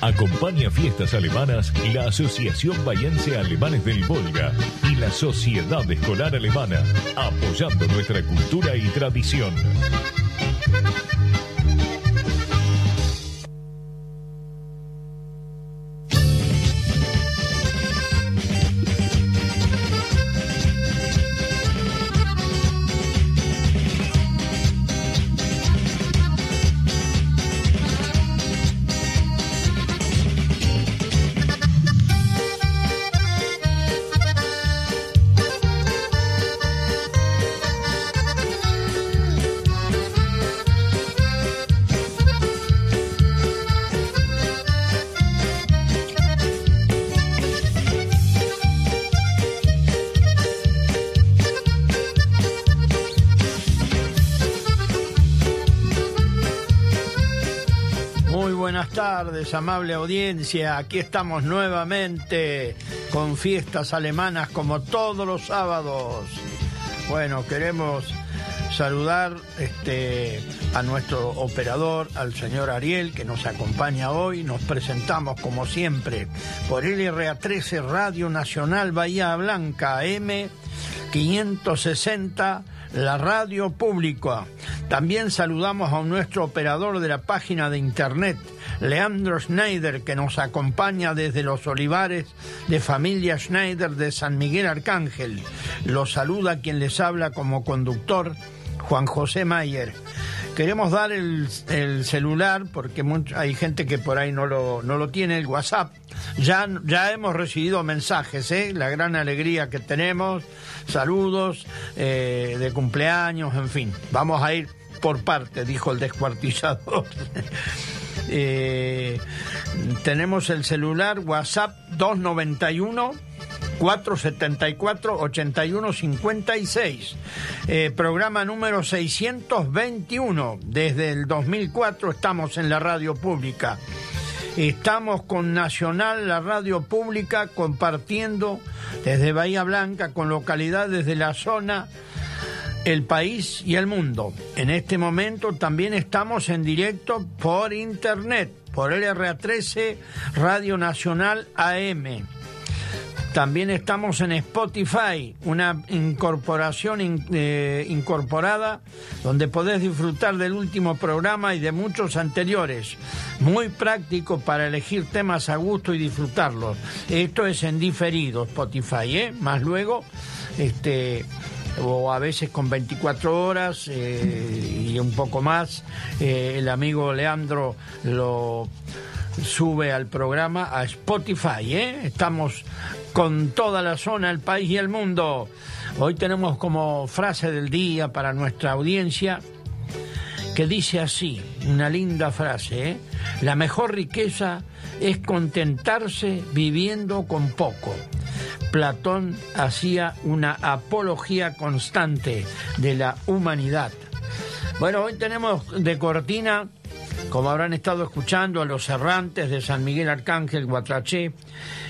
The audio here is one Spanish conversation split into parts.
Acompaña fiestas alemanas la Asociación Bayense Alemanes del Volga y la Sociedad Escolar Alemana, apoyando nuestra cultura y tradición. Amable audiencia. Aquí estamos nuevamente con fiestas alemanas como todos los sábados. Bueno, queremos saludar este, a nuestro operador, al señor Ariel, que nos acompaña hoy. Nos presentamos como siempre por LRA13 Radio Nacional Bahía Blanca, M 560 la radio pública. También saludamos a nuestro operador de la página de internet, Leandro Schneider, que nos acompaña desde los olivares de familia Schneider de San Miguel Arcángel. Lo saluda quien les habla como conductor, Juan José Mayer. Queremos dar el, celular porque hay gente que por ahí no lo, no lo tiene, el WhatsApp. Ya, ya hemos recibido mensajes, ¿eh? la gran alegría que tenemos, saludos eh, de cumpleaños, en fin. Vamos a ir por parte, dijo el descuartizador. Eh, tenemos el celular WhatsApp 291 474 8156. Eh, programa número 621. Desde el 2004 estamos en la radio pública. Estamos con Nacional, la radio pública, compartiendo desde Bahía Blanca con localidades de la zona, el país y el mundo. En este momento también estamos en directo por internet, por LRA13, Radio Nacional AM. También estamos en Spotify, una incorporación eh, incorporada donde podés disfrutar del último programa y de muchos anteriores. Muy práctico para elegir temas a gusto y disfrutarlos. Esto es en diferido Spotify, ¿eh? Más luego, este o a veces con 24 horas eh, y un poco más. Eh, el amigo Leandro lo sube al programa a Spotify. ¿eh? Estamos con toda la zona, el país y el mundo. Hoy tenemos como frase del día para nuestra audiencia que dice así, una linda frase, ¿eh? la mejor riqueza es contentarse viviendo con poco. Platón hacía una apología constante de la humanidad. Bueno, hoy tenemos de cortina como habrán estado escuchando a los errantes de San Miguel Arcángel, Guatraché,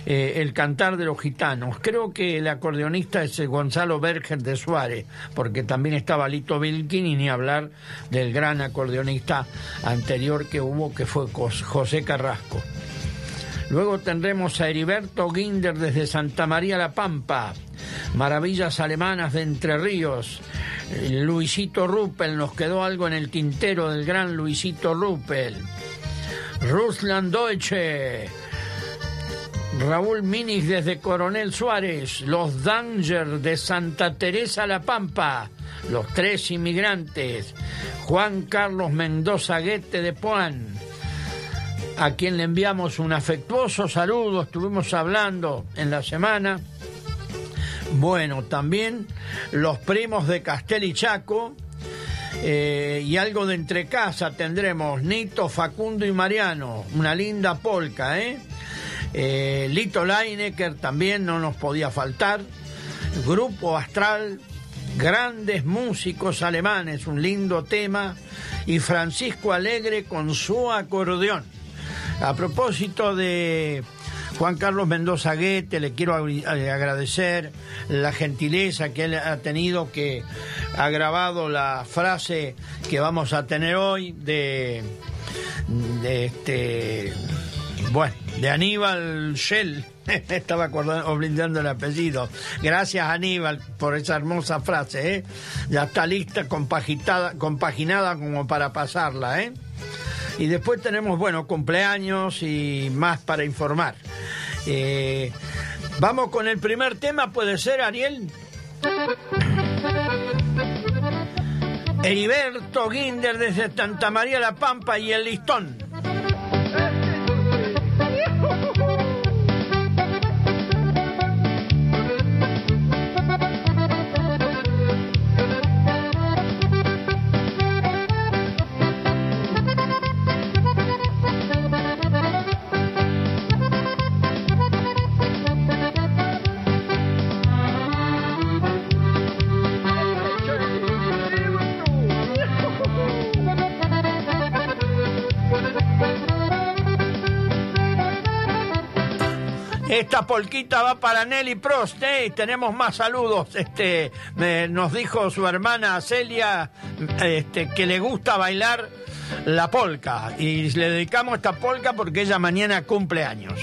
eh, el cantar de los gitanos. Creo que el acordeonista es Gonzalo Berger de Suárez, porque también estaba Lito Vilkin y ni hablar del gran acordeonista anterior que hubo, que fue José Carrasco. Luego tendremos a Heriberto Ginder desde Santa María La Pampa, Maravillas Alemanas de Entre Ríos, Luisito Ruppel, nos quedó algo en el tintero del gran Luisito Ruppel. Ruslan Deutsche, Raúl Minis desde Coronel Suárez, los Danger de Santa Teresa La Pampa, los tres inmigrantes, Juan Carlos Mendoza Guete de Puan, a quien le enviamos un afectuoso saludo, estuvimos hablando en la semana bueno, también los primos de Castel y Chaco. Eh, y algo de entre casa tendremos Nito, Facundo y Mariano, una linda polca, ¿eh? eh Lito Leinecker también no nos podía faltar. Grupo Astral, grandes músicos alemanes, un lindo tema. Y Francisco Alegre con su acordeón. A propósito de Juan Carlos Mendoza Guete, le quiero agradecer la gentileza que él ha tenido, que ha grabado la frase que vamos a tener hoy de, este Bueno, de Aníbal Shell. Estaba acordando, olvidando el apellido. Gracias Aníbal por esa hermosa frase, ¿eh? Ya está lista, compaginada como para pasarla, ¿eh? Y después tenemos, bueno, cumpleaños y más para informar. Eh, vamos con el primer tema, ¿puede ser, Ariel? Heriberto Guinder desde Santa María La Pampa y el Listón. Esta polquita va para Nelly Prost, ¿eh? tenemos más saludos. Este, nos dijo su hermana Celia este, que le gusta bailar la polca y le dedicamos esta polca porque ella mañana cumple años.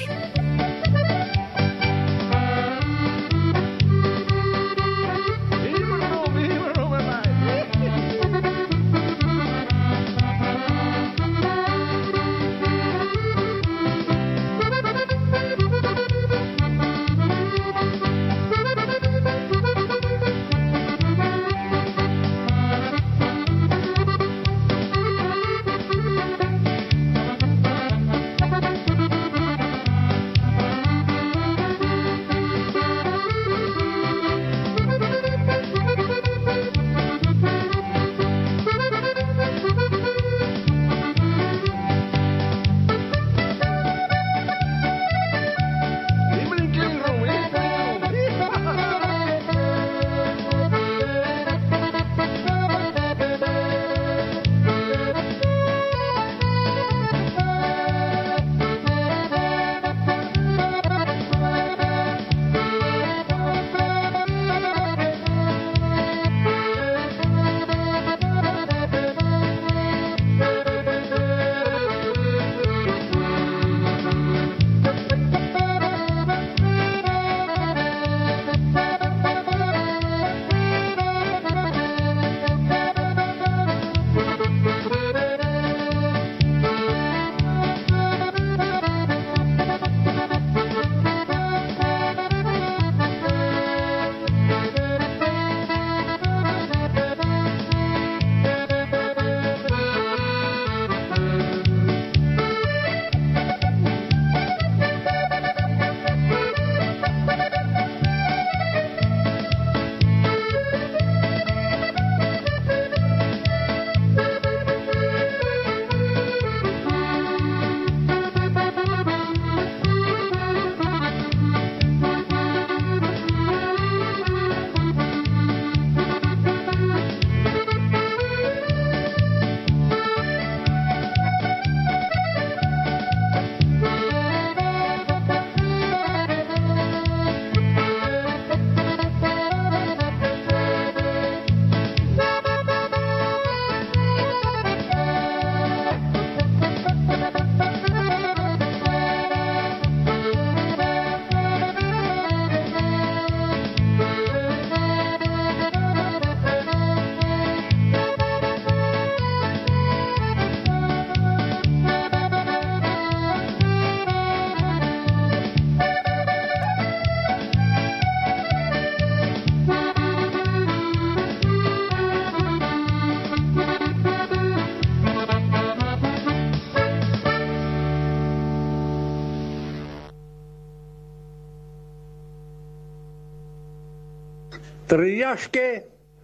Jaschke,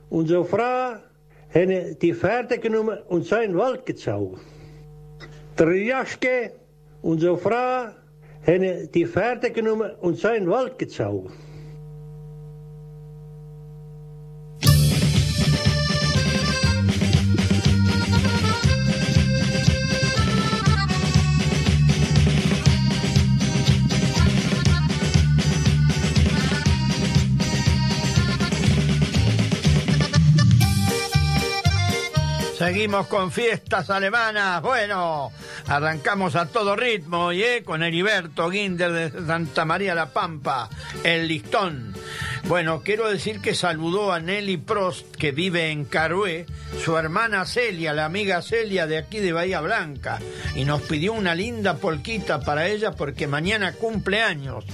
unsere Frau, haben die Pferde genommen und sind in den Wald gezogen. Der Jaschke, unsere Frau, haben die Pferde genommen und sind in den Wald gezogen. Seguimos con fiestas alemanas. Bueno, arrancamos a todo ritmo, ¿eh? Con Heriberto Guinder de Santa María la Pampa, el listón. Bueno, quiero decir que saludó a Nelly Prost, que vive en Carué, su hermana Celia, la amiga Celia de aquí de Bahía Blanca, y nos pidió una linda polquita para ella porque mañana cumple años.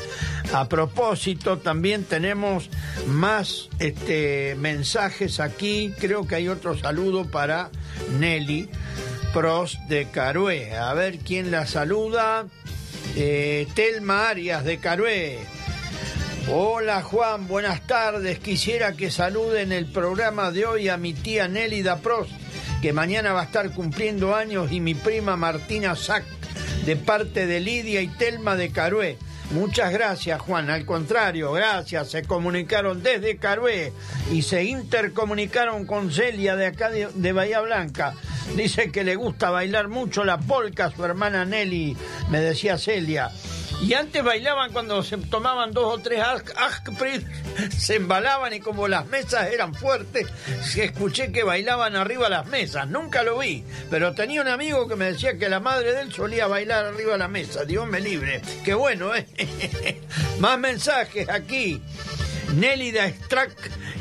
A propósito, también tenemos más este, mensajes aquí. Creo que hay otro saludo para Nelly Prost de Carué. A ver quién la saluda. Eh, Telma Arias de Carué. Hola Juan, buenas tardes. Quisiera que saluden el programa de hoy a mi tía Nélida Prost, que mañana va a estar cumpliendo años, y mi prima Martina Sac, de parte de Lidia y Telma de Carué. Muchas gracias, Juan. Al contrario, gracias. Se comunicaron desde Carué y se intercomunicaron con Celia de acá de, de, Bahía Blanca. Dice que le gusta bailar mucho la polca su hermana Nelly, me decía Celia. Y antes bailaban cuando se tomaban dos o tres Aspris, se embalaban y como las mesas eran fuertes, escuché que bailaban arriba las mesas. Nunca lo vi, pero tenía un amigo que me decía que la madre de él solía bailar arriba de la mesa. Dios me libre. Qué bueno, ¿eh? Más mensajes aquí. Nélida Strack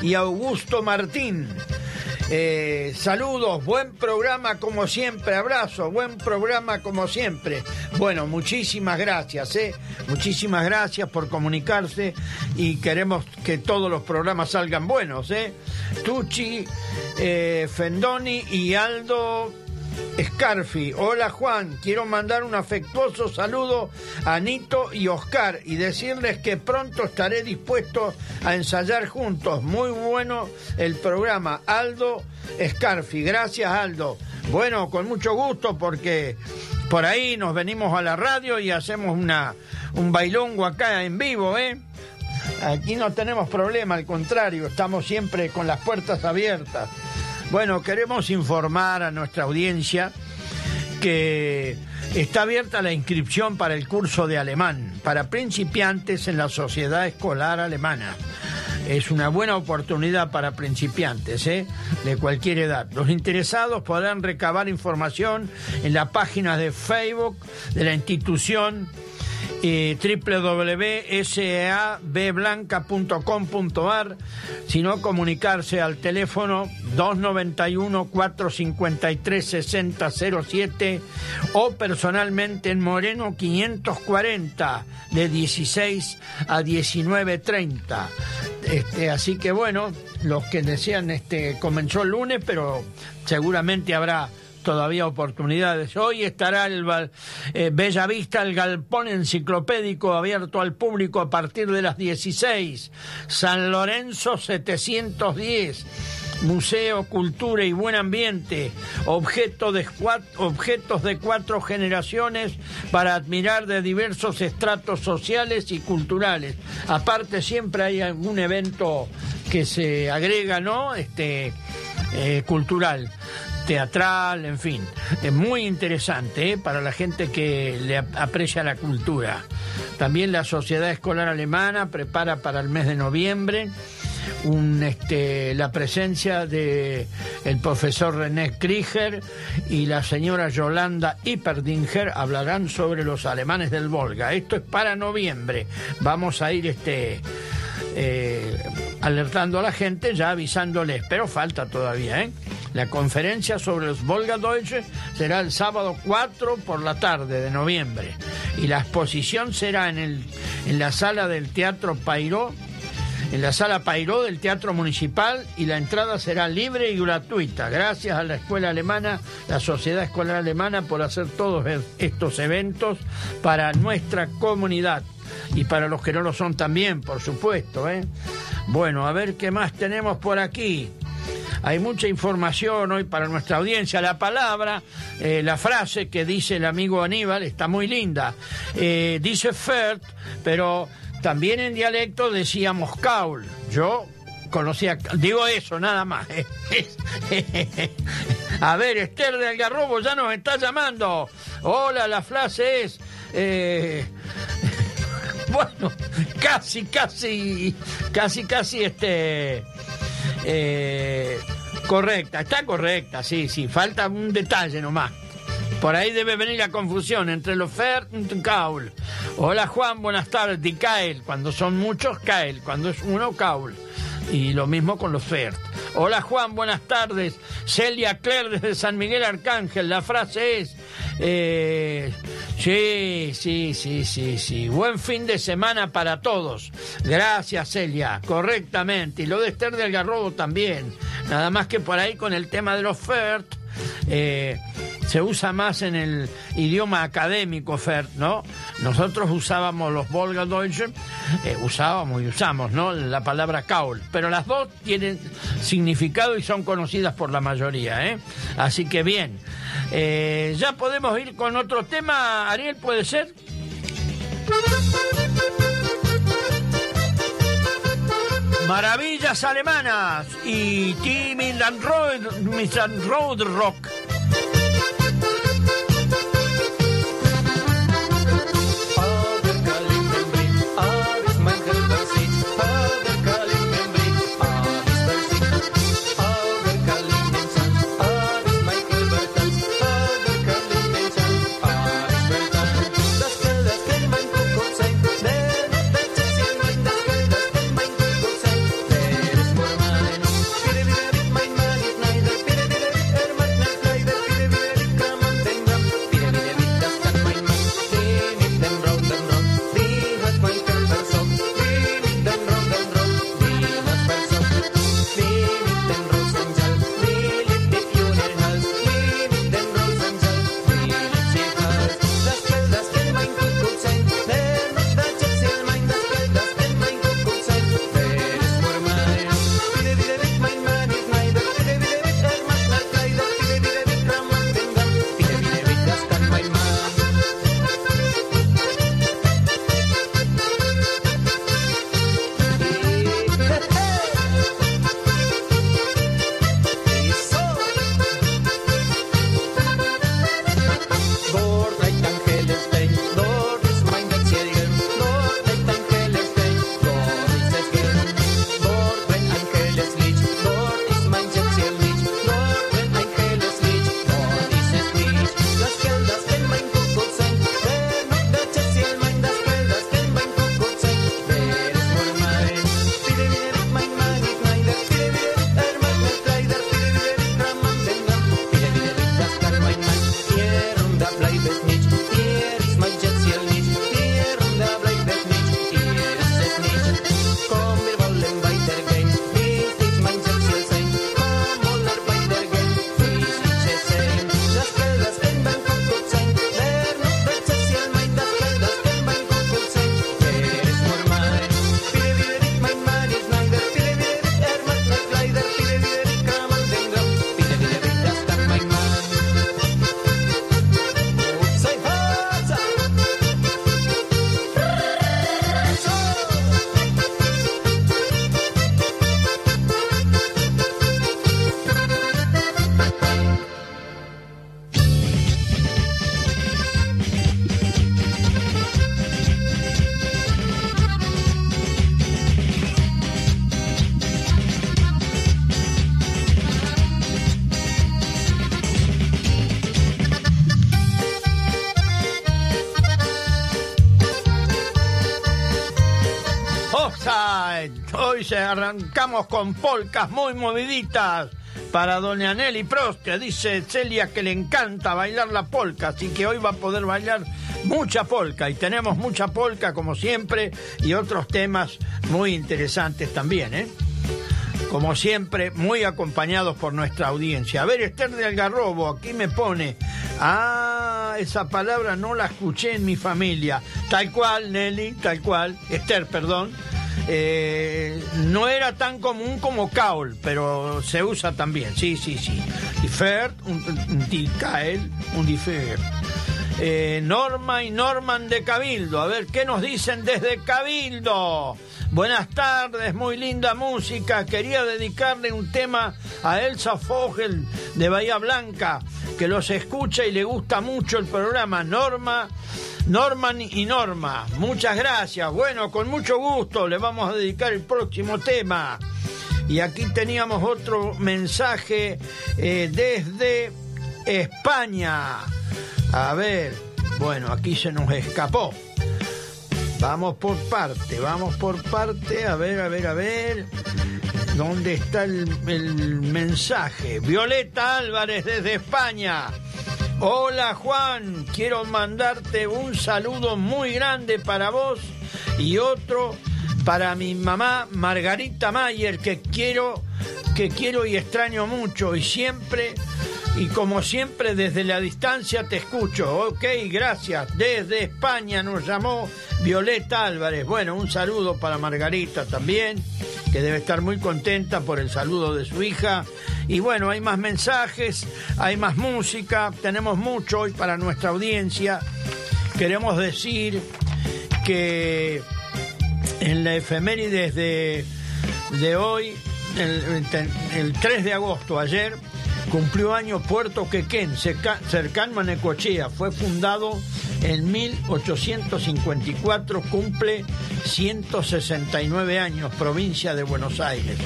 y Augusto Martín. Eh, saludos, buen programa como siempre, abrazo, buen programa como siempre. Bueno, muchísimas gracias, ¿eh? muchísimas gracias por comunicarse y queremos que todos los programas salgan buenos. ¿eh? Tucci, eh, Fendoni y Aldo Scarfi, hola Juan, quiero mandar un afectuoso saludo a Nito y Oscar y decirles que pronto estaré dispuesto a ensayar juntos. Muy bueno el programa. Aldo Scarfi, gracias Aldo. Bueno, con mucho gusto porque por ahí nos venimos a la radio y hacemos una, un bailongo acá en vivo, ¿eh? Aquí no tenemos problema, al contrario, estamos siempre con las puertas abiertas. Bueno, queremos informar a nuestra audiencia que está abierta la inscripción para el curso de alemán para principiantes en la Sociedad Escolar Alemana. Es una buena oportunidad para principiantes ¿eh? de cualquier edad. Los interesados podrán recabar información en la página de Facebook de la institución eh, www.sablanca.com.ar, sino comunicarse al teléfono 291-453-6007 o personalmente en Moreno 540 de 16 a 19.30. Este, así que bueno, los que desean, este, comenzó el lunes, pero seguramente habrá todavía oportunidades. Hoy estará el eh, Bella Vista, el galpón enciclopédico abierto al público a partir de las 16. San Lorenzo 710. Museo, cultura y buen ambiente, objetos de cuatro generaciones para admirar de diversos estratos sociales y culturales. Aparte siempre hay algún evento que se agrega, ¿no? Este eh, cultural teatral, en fin. Es muy interesante ¿eh? para la gente que le aprecia la cultura. También la Sociedad Escolar Alemana prepara para el mes de noviembre un, este, la presencia de el profesor René Krieger y la señora Yolanda Hipperdinger hablarán sobre los alemanes del Volga. Esto es para noviembre. Vamos a ir este eh, alertando a la gente, ya avisándoles, pero falta todavía, ¿eh? La conferencia sobre los Volga Deutsche será el sábado 4 por la tarde de noviembre y la exposición será en, el, en la sala del Teatro Pairó, en la sala Pairó del Teatro Municipal y la entrada será libre y gratuita. Gracias a la Escuela Alemana, la Sociedad Escolar Alemana por hacer todos estos eventos para nuestra comunidad y para los que no lo son también, por supuesto. ¿eh? Bueno, a ver qué más tenemos por aquí. Hay mucha información hoy para nuestra audiencia. La palabra, eh, la frase que dice el amigo Aníbal está muy linda. Eh, dice Fert, pero también en dialecto decíamos Kaul. Yo conocía, digo eso nada más. A ver, Esther de Algarrobo ya nos está llamando. Hola, la frase es... Eh, bueno, casi, casi, casi, casi este... Eh, Correcta, está correcta, sí, sí. Falta un detalle nomás. Por ahí debe venir la confusión entre los Fer y Kaul. Hola Juan, buenas tardes. Y Kael. Cuando son muchos, Kael. Cuando es uno, Kaul. Y lo mismo con los Fer. Hola Juan, buenas tardes. Celia Claire desde San Miguel Arcángel. La frase es... Eh, sí, sí, sí, sí, sí. Buen fin de semana para todos. Gracias, Celia. Correctamente. Y lo de Esther del Garrobo también. Nada más que por ahí con el tema de los FERT. Eh, se usa más en el idioma académico, FERT, ¿no? Nosotros usábamos los Volga-Deutsche, eh, usábamos y usamos, ¿no? La palabra Kaul, pero las dos tienen significado y son conocidas por la mayoría, ¿eh? Así que bien, eh, ya podemos ir con otro tema, Ariel, ¿puede ser? Maravillas alemanas y Timmy Landroid, Road Rock. Arrancamos con polcas muy moviditas para doña Nelly Prost, que dice Celia que le encanta bailar la polca, así que hoy va a poder bailar mucha polca y tenemos mucha polca como siempre y otros temas muy interesantes también, ¿eh? Como siempre, muy acompañados por nuestra audiencia. A ver, Esther de Algarrobo, aquí me pone, ah, esa palabra no la escuché en mi familia. Tal cual, Nelly, tal cual, Esther, perdón eh, no era tan común como Kaul, pero se usa también, sí, sí, sí. Differt, un, un un Differt. Eh, Norma y Norman de Cabildo, a ver qué nos dicen desde Cabildo. Buenas tardes, muy linda música. Quería dedicarle un tema a Elsa Fogel de Bahía Blanca, que los escucha y le gusta mucho el programa. Norma Norman y Norma, muchas gracias. Bueno, con mucho gusto le vamos a dedicar el próximo tema. Y aquí teníamos otro mensaje eh, desde España. A ver, bueno, aquí se nos escapó. Vamos por parte, vamos por parte, a ver, a ver, a ver. ¿Dónde está el, mensaje? Violeta Álvarez desde España. Hola Juan, quiero mandarte un saludo muy grande para vos y otro para mi mamá Margarita Mayer que quiero que quiero y extraño mucho y siempre y como siempre desde la distancia te escucho. Ok, gracias. Desde España nos llamó Violeta Álvarez. Bueno, un saludo para Margarita también, que debe estar muy contenta por el saludo de su hija y bueno, hay más mensajes, hay más música, tenemos mucho hoy para nuestra audiencia. Queremos decir que en la efemérides de, de hoy, el, 3 de agosto, ayer, cumplió año Puerto Quequén, cercano a Necochea. Fue fundado en 1854, cumple 169 años, provincia de Buenos Aires.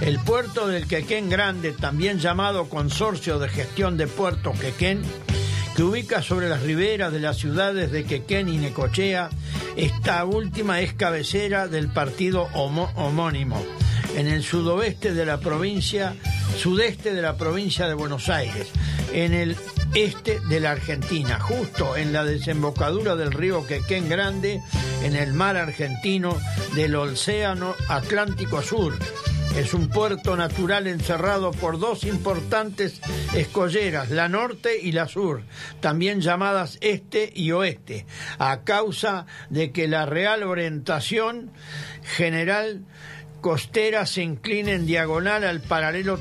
El puerto del Quequén Grande, también llamado Consorcio de Gestión de Puertos Quequén, que ubica sobre las riberas de las ciudades de Quequén y Necochea, esta última es cabecera del partido homónimo, en el sudoeste de la provincia, sudeste de la provincia de Buenos Aires, en el este de la Argentina, justo en la desembocadura del río Quequén Grande, en el mar argentino del Océano Atlántico Sur. Es un puerto natural encerrado por dos importantes escolleras, la norte y la sur, también llamadas este y oeste, a causa de que la real orientación general costera se inclina en diagonal al paralelo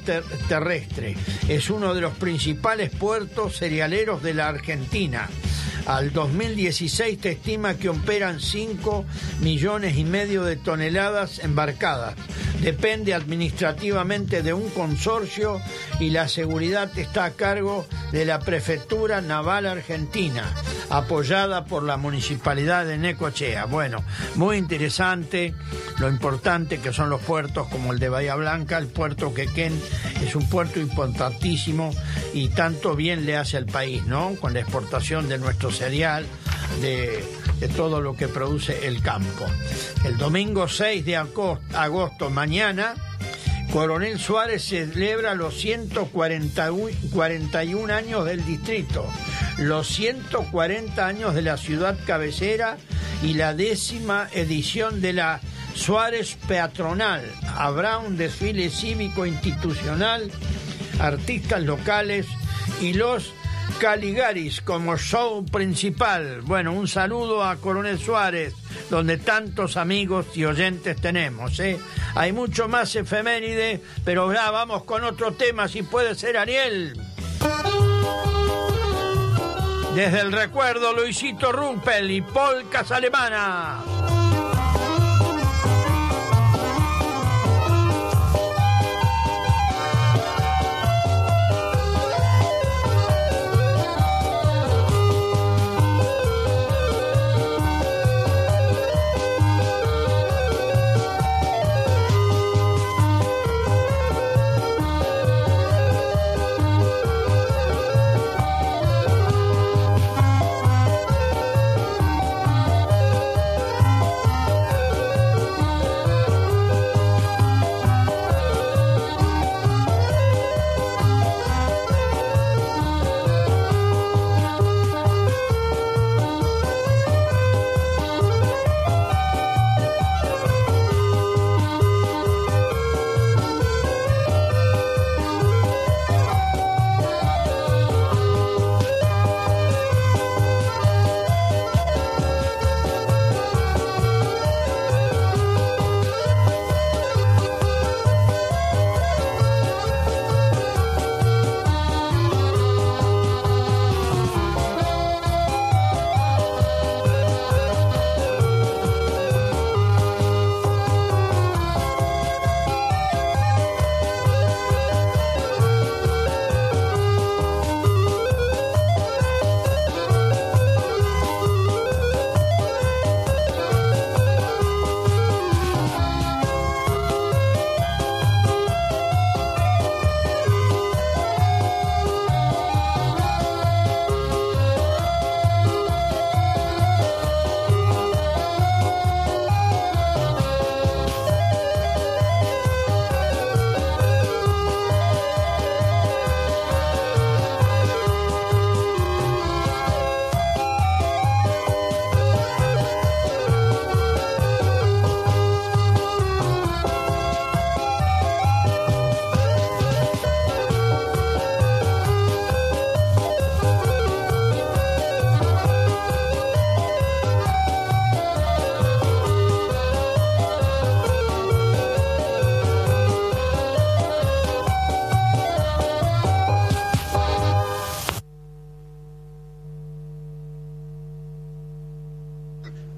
terrestre. Es uno de los principales puertos cerealeros de la Argentina. Al 2016 se estima que operan 5 millones y medio de toneladas embarcadas. Depende administrativamente de un consorcio y la seguridad está a cargo de la Prefectura Naval Argentina, apoyada por la Municipalidad de Necochea. Bueno, muy interesante lo importante que son los puertos como el de Bahía Blanca, el puerto Quequén es un puerto importantísimo y tanto bien le hace al país, ¿no? Con la exportación de nuestro cereal, de, todo lo que produce el campo. El domingo 6 de agosto, mañana, Coronel Suárez celebra los 141 años del distrito, los 140 años de la ciudad cabecera y la décima edición de la Suárez Peatronal. Habrá un desfile cívico institucional, artistas locales y los Caligaris como show principal. Bueno, un saludo a Coronel Suárez, donde tantos amigos y oyentes tenemos. ¿eh? Hay mucho más efeméride, pero ya vamos con otro tema, si puede ser Ariel. Desde el recuerdo, Luisito Rumpel y Polcas Alemana.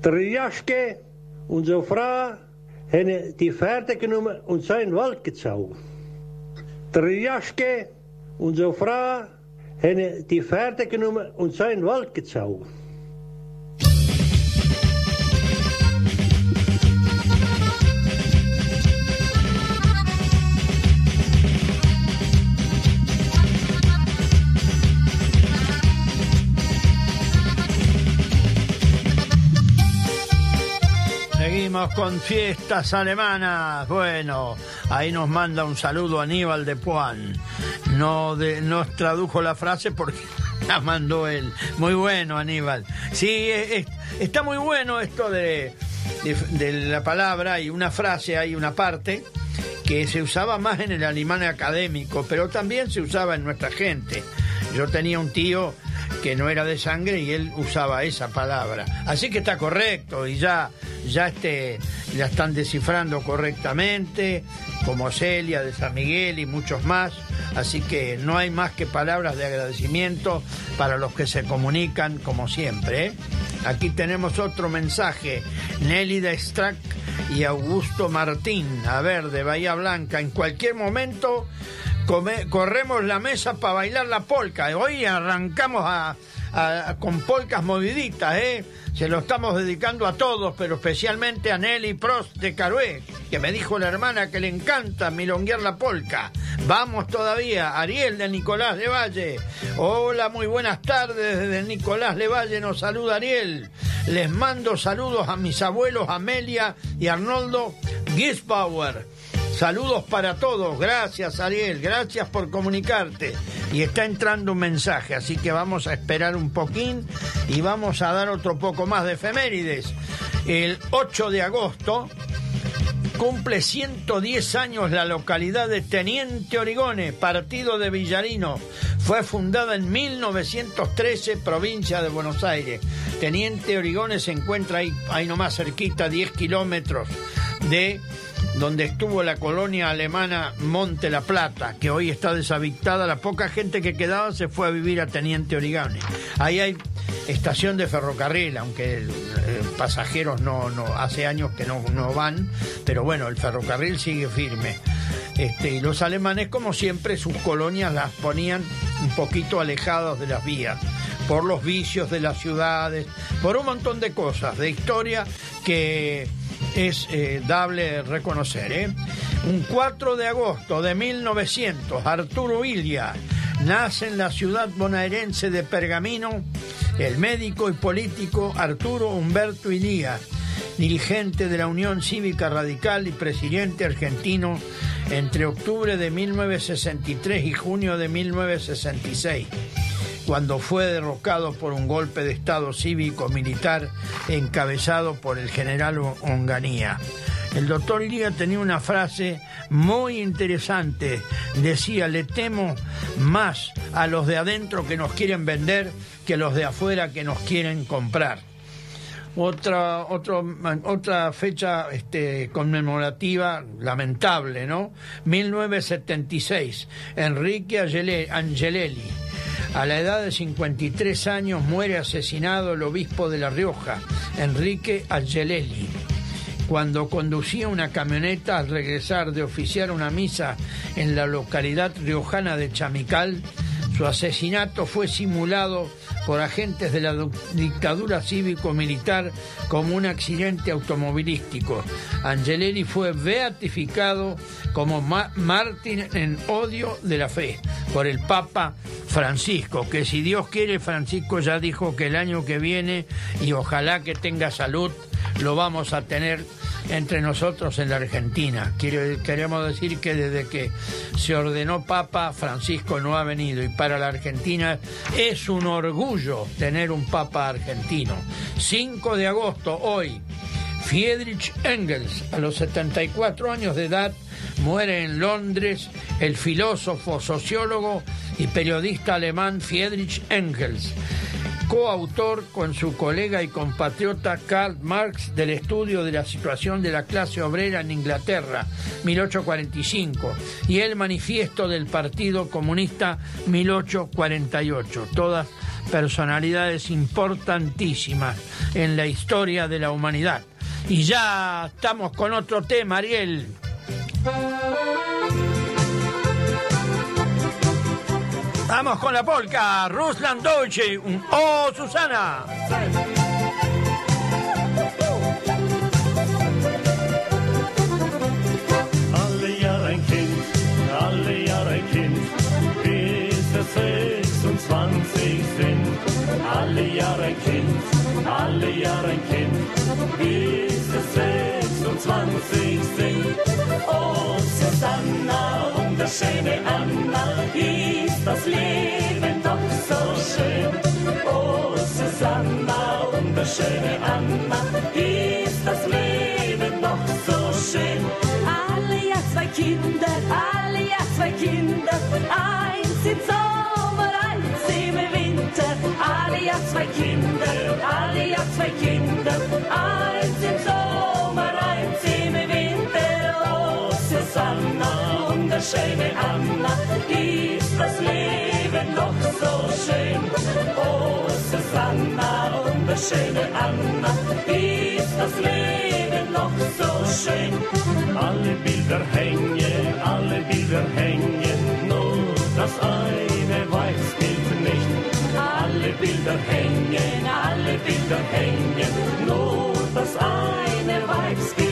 Triaschke, unsere Frau, haben die Pferde genommen und seinen Wald gezogen. Triaschke, unsere Frau, haben die Pferde genommen und seinen Wald gezogen. Con fiestas alemanas. Bueno, ahí nos manda un saludo Aníbal de Puan. No de, nos tradujo la frase porque la mandó él. Muy bueno, Aníbal. Sí, es- es- está muy bueno esto de, de, de la palabra y una frase, hay una parte que se usaba más en el alemán académico, pero también se usaba en nuestra gente. Yo tenía un tío que no era de sangre y él usaba esa palabra. Así que está correcto y ya, ya este, la están descifrando correctamente, como Celia de San Miguel y muchos más. Así que no hay más que palabras de agradecimiento para los que se comunican como siempre. ¿eh? Aquí tenemos otro mensaje. Nelly de Strack y Augusto Martín, a ver, de Bahía Blanca. En cualquier momento corremos la mesa para bailar la polca. Hoy arrancamos con polcas moviditas, ¿eh? Se lo estamos dedicando a todos, pero especialmente a Nelly Prost de Carué, que me dijo la hermana que le encanta milonguear la polca. Vamos todavía, Ariel de Nicolás de Valle. Hola, muy buenas tardes desde Nicolás de Valle, nos saluda Ariel. Les mando saludos a mis abuelos Amelia y Arnoldo Gisbauer. Saludos para todos, gracias Ariel, gracias por comunicarte. Y está entrando un mensaje, así que vamos a esperar un poquín y vamos a dar otro poco más de efemérides. El 8 de agosto cumple 110 años la localidad de Teniente Origone, partido de Villarino. Fue fundada en 1913, provincia de Buenos Aires. Teniente Origone se encuentra ahí, ahí nomás cerquita, 10 kilómetros de donde estuvo la colonia alemana Monte La Plata, que hoy está deshabitada. La poca gente que quedaba se fue a vivir a Teniente Origone. Ahí hay estación de ferrocarril, aunque eh, pasajeros no, no hace años que no, no van, pero bueno, el ferrocarril sigue firme. Este, y los alemanes, como siempre, sus colonias las ponían un poquito alejadas de las vías, por los vicios de las ciudades, por un montón de cosas, de historia que es eh, dable reconocer. ¿eh? Un 4 de agosto de 1900, Arturo Ilia nace en la ciudad bonaerense de Pergamino el médico y político Arturo Humberto Ilía, dirigente de la Unión Cívica Radical y presidente argentino entre octubre de 1963 y junio de 1966 cuando fue derrocado por un golpe de Estado cívico-militar encabezado por el general Onganía. El doctor Ilía tenía una frase muy interesante. Decía, le temo más a los de adentro que nos quieren vender que a los de afuera que nos quieren comprar. Otra, otra fecha este, conmemorativa lamentable, ¿no? 1976, Enrique Angele- Angelelli. A la edad de 53 años muere asesinado el obispo de La Rioja, Enrique Angelelli cuando conducía una camioneta al regresar de oficiar una misa en la localidad riojana de Chamical, su asesinato fue simulado por agentes de la du- dictadura cívico-militar como un accidente automovilístico. Angelelli fue beatificado como mártir en odio de la fe por el Papa Francisco, que si Dios quiere, Francisco ya dijo que el año que viene, y ojalá que tenga salud, lo vamos a tener entre nosotros en la Argentina. Quiero- queremos decir que desde que se ordenó Papa, Francisco no ha venido y para la Argentina es un orgullo tener un Papa argentino. 5 de agosto, hoy, Friedrich Engels, a los 74 años de edad, muere en Londres el filósofo, sociólogo y periodista alemán Friedrich Engels coautor con su colega y compatriota Karl Marx del estudio de la situación de la clase obrera en Inglaterra, 1845, y el manifiesto del Partido Comunista, 1848, todas personalidades importantísimas en la historia de la humanidad. Y ya estamos con otro tema, Ariel. Vamos con la polka, Ruslan Deutsche, Oh Susana. Alle Jahre ein Kind, alle Jahre ein Kind, bis wir 26 sind. Alle Jahre ein Kind, alle Jahre ein Kind, bis wir 26 sind. Oh Susanna schöne Anna, ist das Leben doch so schön. Oh Susanna das schöne Anna, ist das Leben doch so schön. Alle ja zwei Kinder, alle ja zwei Kinder, eins im Sommer, eins im Winter. Alle ja zwei Kinder, schöne Anna, ist das Leben doch so schön. Oh, Susanna und der schöne Anna, ist das Leben doch so schön. Alle Bilder hängen, alle Bilder hängen, nur das eine Weißbild nicht. Alle Bilder hängen, alle Bilder hängen, nur das eine Weibsbild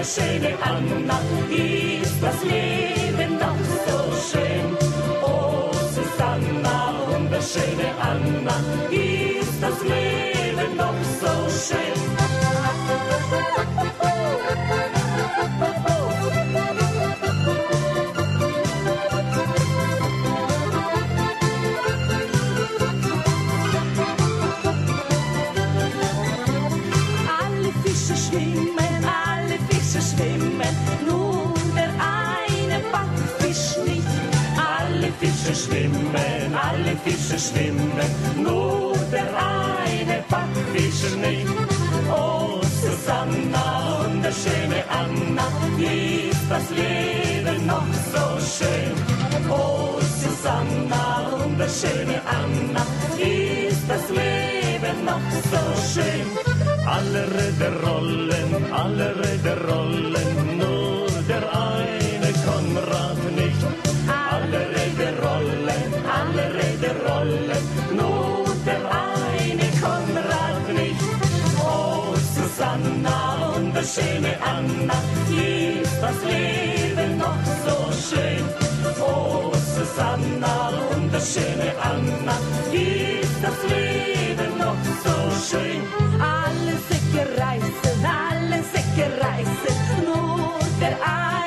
Der schöne Anna, ist das Leben doch so schön. Oh, Susanna und der schöne Anna, ist Fische schwimmen, nur der eine Backfisch nicht. Oh, Susanna und der schöne Anna, ist das Leben noch so schön. Oh, Susanna und der schöne Anna, ist das Leben noch so schön. Alle Räder rollen, alle Räder rollen, Der schöne Anna, ist das Leben noch so schön. Oh, Susanna und der schöne Anna, ist das Leben noch so schön. Alle Säcke reißen, alle Säcke reißen, nur der eine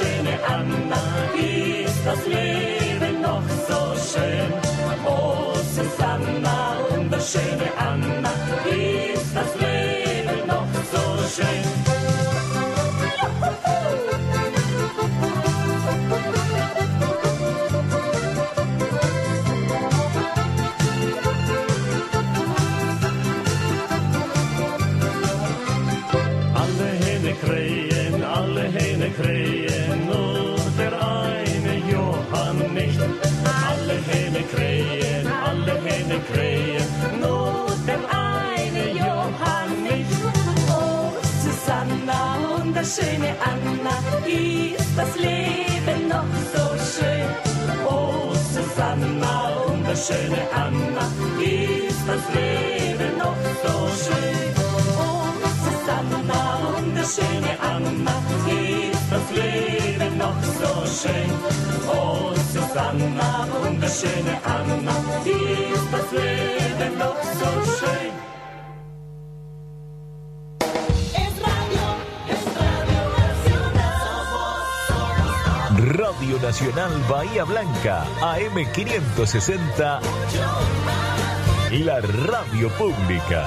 schöne Anna, ist das Leben noch so schön. Oh, Susanna und der schöne Anna, ist das Leben noch so schön. Schöne Anna, ist das Leben noch so schön. Oh, Susanna und der schöne Anna, ist das Leben noch so schön. Oh, Susanna Und der schöne Anna, ist das Leben noch so schön. Oh, Susanna und der schöne Anna, Radio Nacional Bahía Blanca, AM560, la radio pública.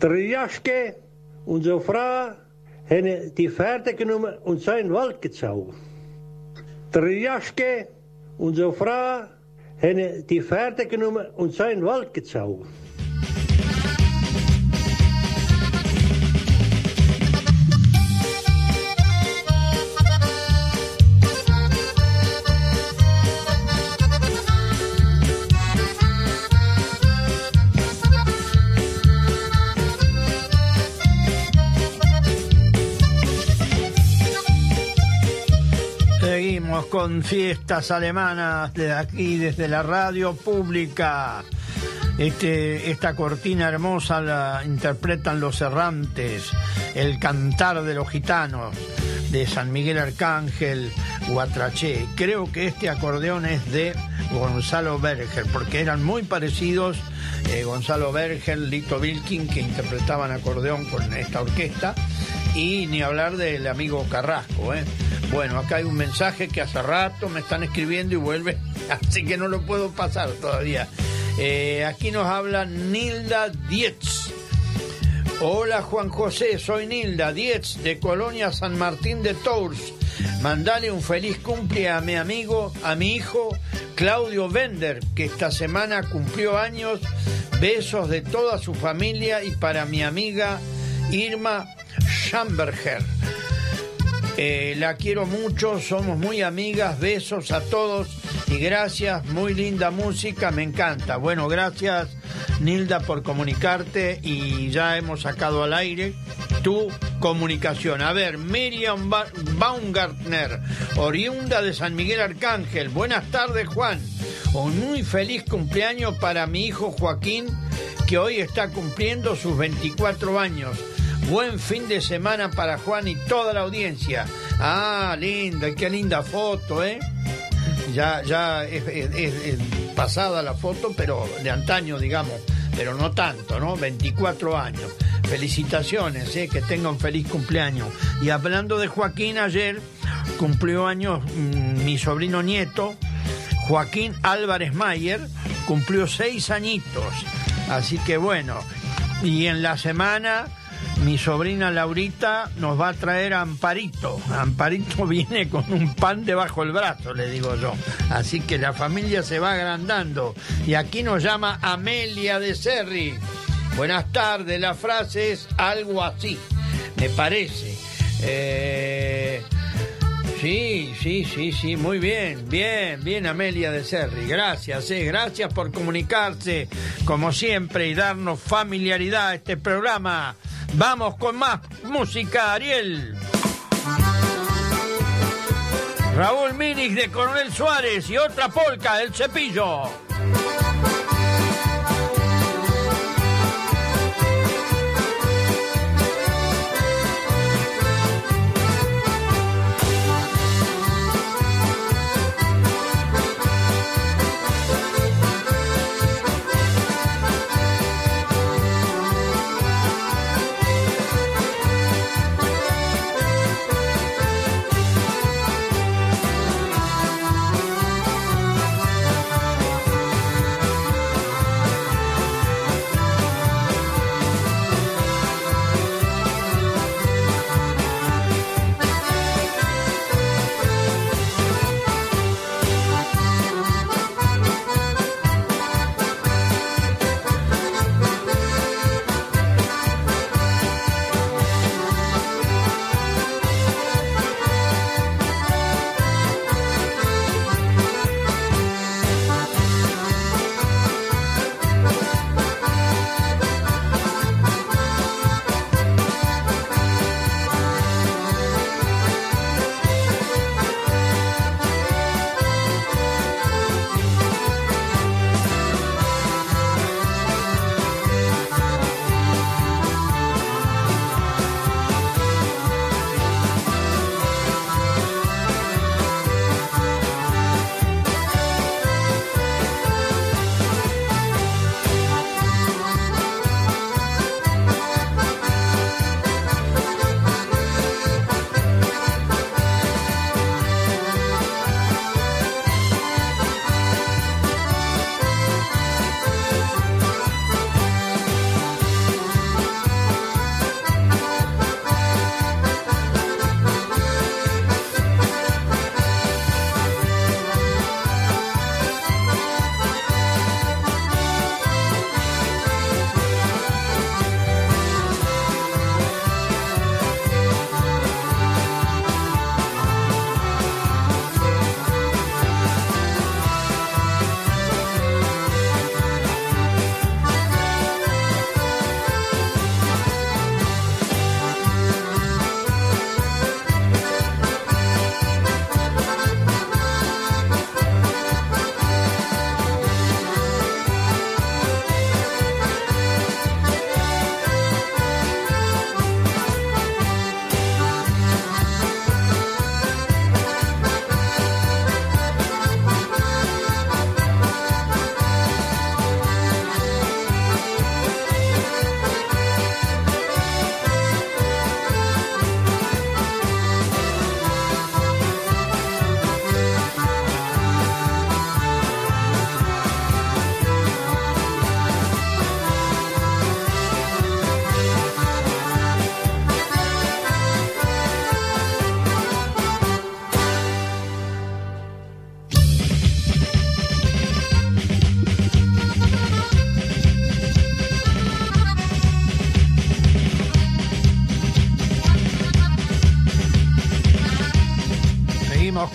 Triaschke, unsere Frau, haben die Pferde genommen und seinen Wald gezogen. Triaschke, unsere Frau, haben die Pferde genommen und seinen Wald gezogen. Con fiestas alemanas de aquí, desde la radio pública. Este, esta cortina hermosa la interpretan los errantes, el cantar de los gitanos de San Miguel Arcángel, Guatraché. Creo que este acordeón es de Gonzalo Berger, porque eran muy parecidos eh, Gonzalo Berger, Lito Vilkin, que interpretaban acordeón con esta orquesta, y ni hablar del amigo Carrasco. ¿eh? Bueno, acá hay un mensaje que hace rato me están escribiendo y vuelve, así que no lo puedo pasar todavía. Eh, aquí nos habla Nilda Dietz. Hola Juan José, soy Nilda Dietz de Colonia San Martín de Tours. Mandale un feliz cumple a mi amigo, a mi hijo Claudio Bender, que esta semana cumplió años. Besos de toda su familia y para mi amiga Irma Schamberger. Eh, la quiero mucho, somos muy amigas, besos a todos y gracias, muy linda música, me encanta. Bueno, gracias Nilda por comunicarte y ya hemos sacado al aire tu comunicación. A ver, Miriam ba Baumgartner, oriunda de San Miguel Arcángel. Buenas tardes, Juan. Un muy feliz cumpleaños para mi hijo Joaquín, que hoy está cumpliendo sus 24 años. Buen fin de semana para Juan y toda la audiencia. Ah, linda, qué linda foto, ¿eh? Ya, ya es, pasada la foto, pero de antaño, digamos, pero no tanto, ¿no? 24 años. Felicitaciones, ¿eh? que tenga un feliz cumpleaños. Y hablando de Joaquín, ayer cumplió años mm, mi sobrino nieto, Joaquín Álvarez Mayer, cumplió seis añitos. Así que bueno, y en la semana mi sobrina Laurita nos va a traer a Amparito. Amparito viene con un pan debajo del brazo, le digo yo. Así que la familia se va agrandando. Y aquí nos llama Amelia de Serri. Buenas tardes, la frase es algo así, me parece. Eh, Sí, sí, sí, sí, muy bien, bien, bien Amelia de Serri, gracias, eh, gracias por comunicarse como siempre y darnos familiaridad a este programa. Vamos con más música, Ariel. Raúl Minix de Coronel Suárez y otra polca del cepillo.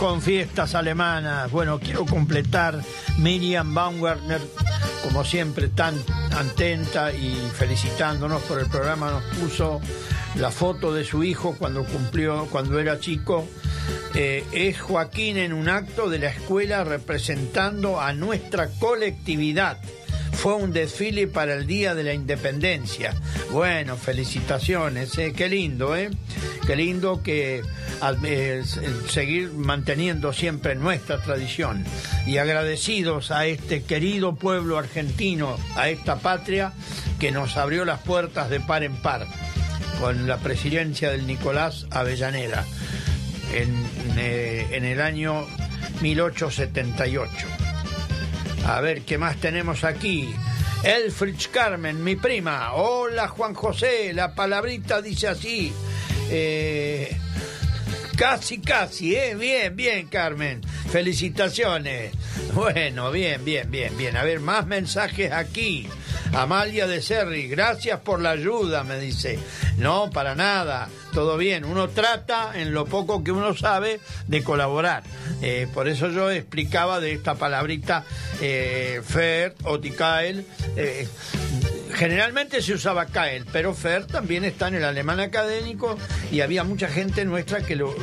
Con fiestas alemanas. Bueno, quiero completar Miriam Baumgartner, como siempre, tan atenta y felicitándonos por el programa, nos puso la foto de su hijo cuando cumplió, cuando era chico. Eh, es Joaquín en un acto de la escuela representando a nuestra colectividad fue un desfile para el Día de la Independencia. Bueno, felicitaciones, ¿eh? qué lindo, ¿eh? Qué lindo que seguir manteniendo siempre nuestra tradición y agradecidos a este querido pueblo argentino, a esta patria que nos abrió las puertas de par en par con la presidencia del Nicolás Avellaneda en, eh, en el año 1878. A ver, ¿qué más tenemos aquí? Elfrich Carmen, mi prima. Hola, Juan José. La palabrita dice así. Eh, casi, casi, ¿eh? Bien, bien, Carmen. Felicitaciones. Bueno, bien, bien, bien, bien. A ver, más mensajes aquí. Amalia de Serri, gracias por la ayuda, me dice. No, para nada, todo bien. Uno trata, en lo poco que uno sabe, de colaborar. Eh, por eso yo explicaba de esta palabrita eh, Fer o Tikael. Eh, generalmente se usaba Kael, pero Fer también está en el alemán académico y había mucha gente nuestra que lo,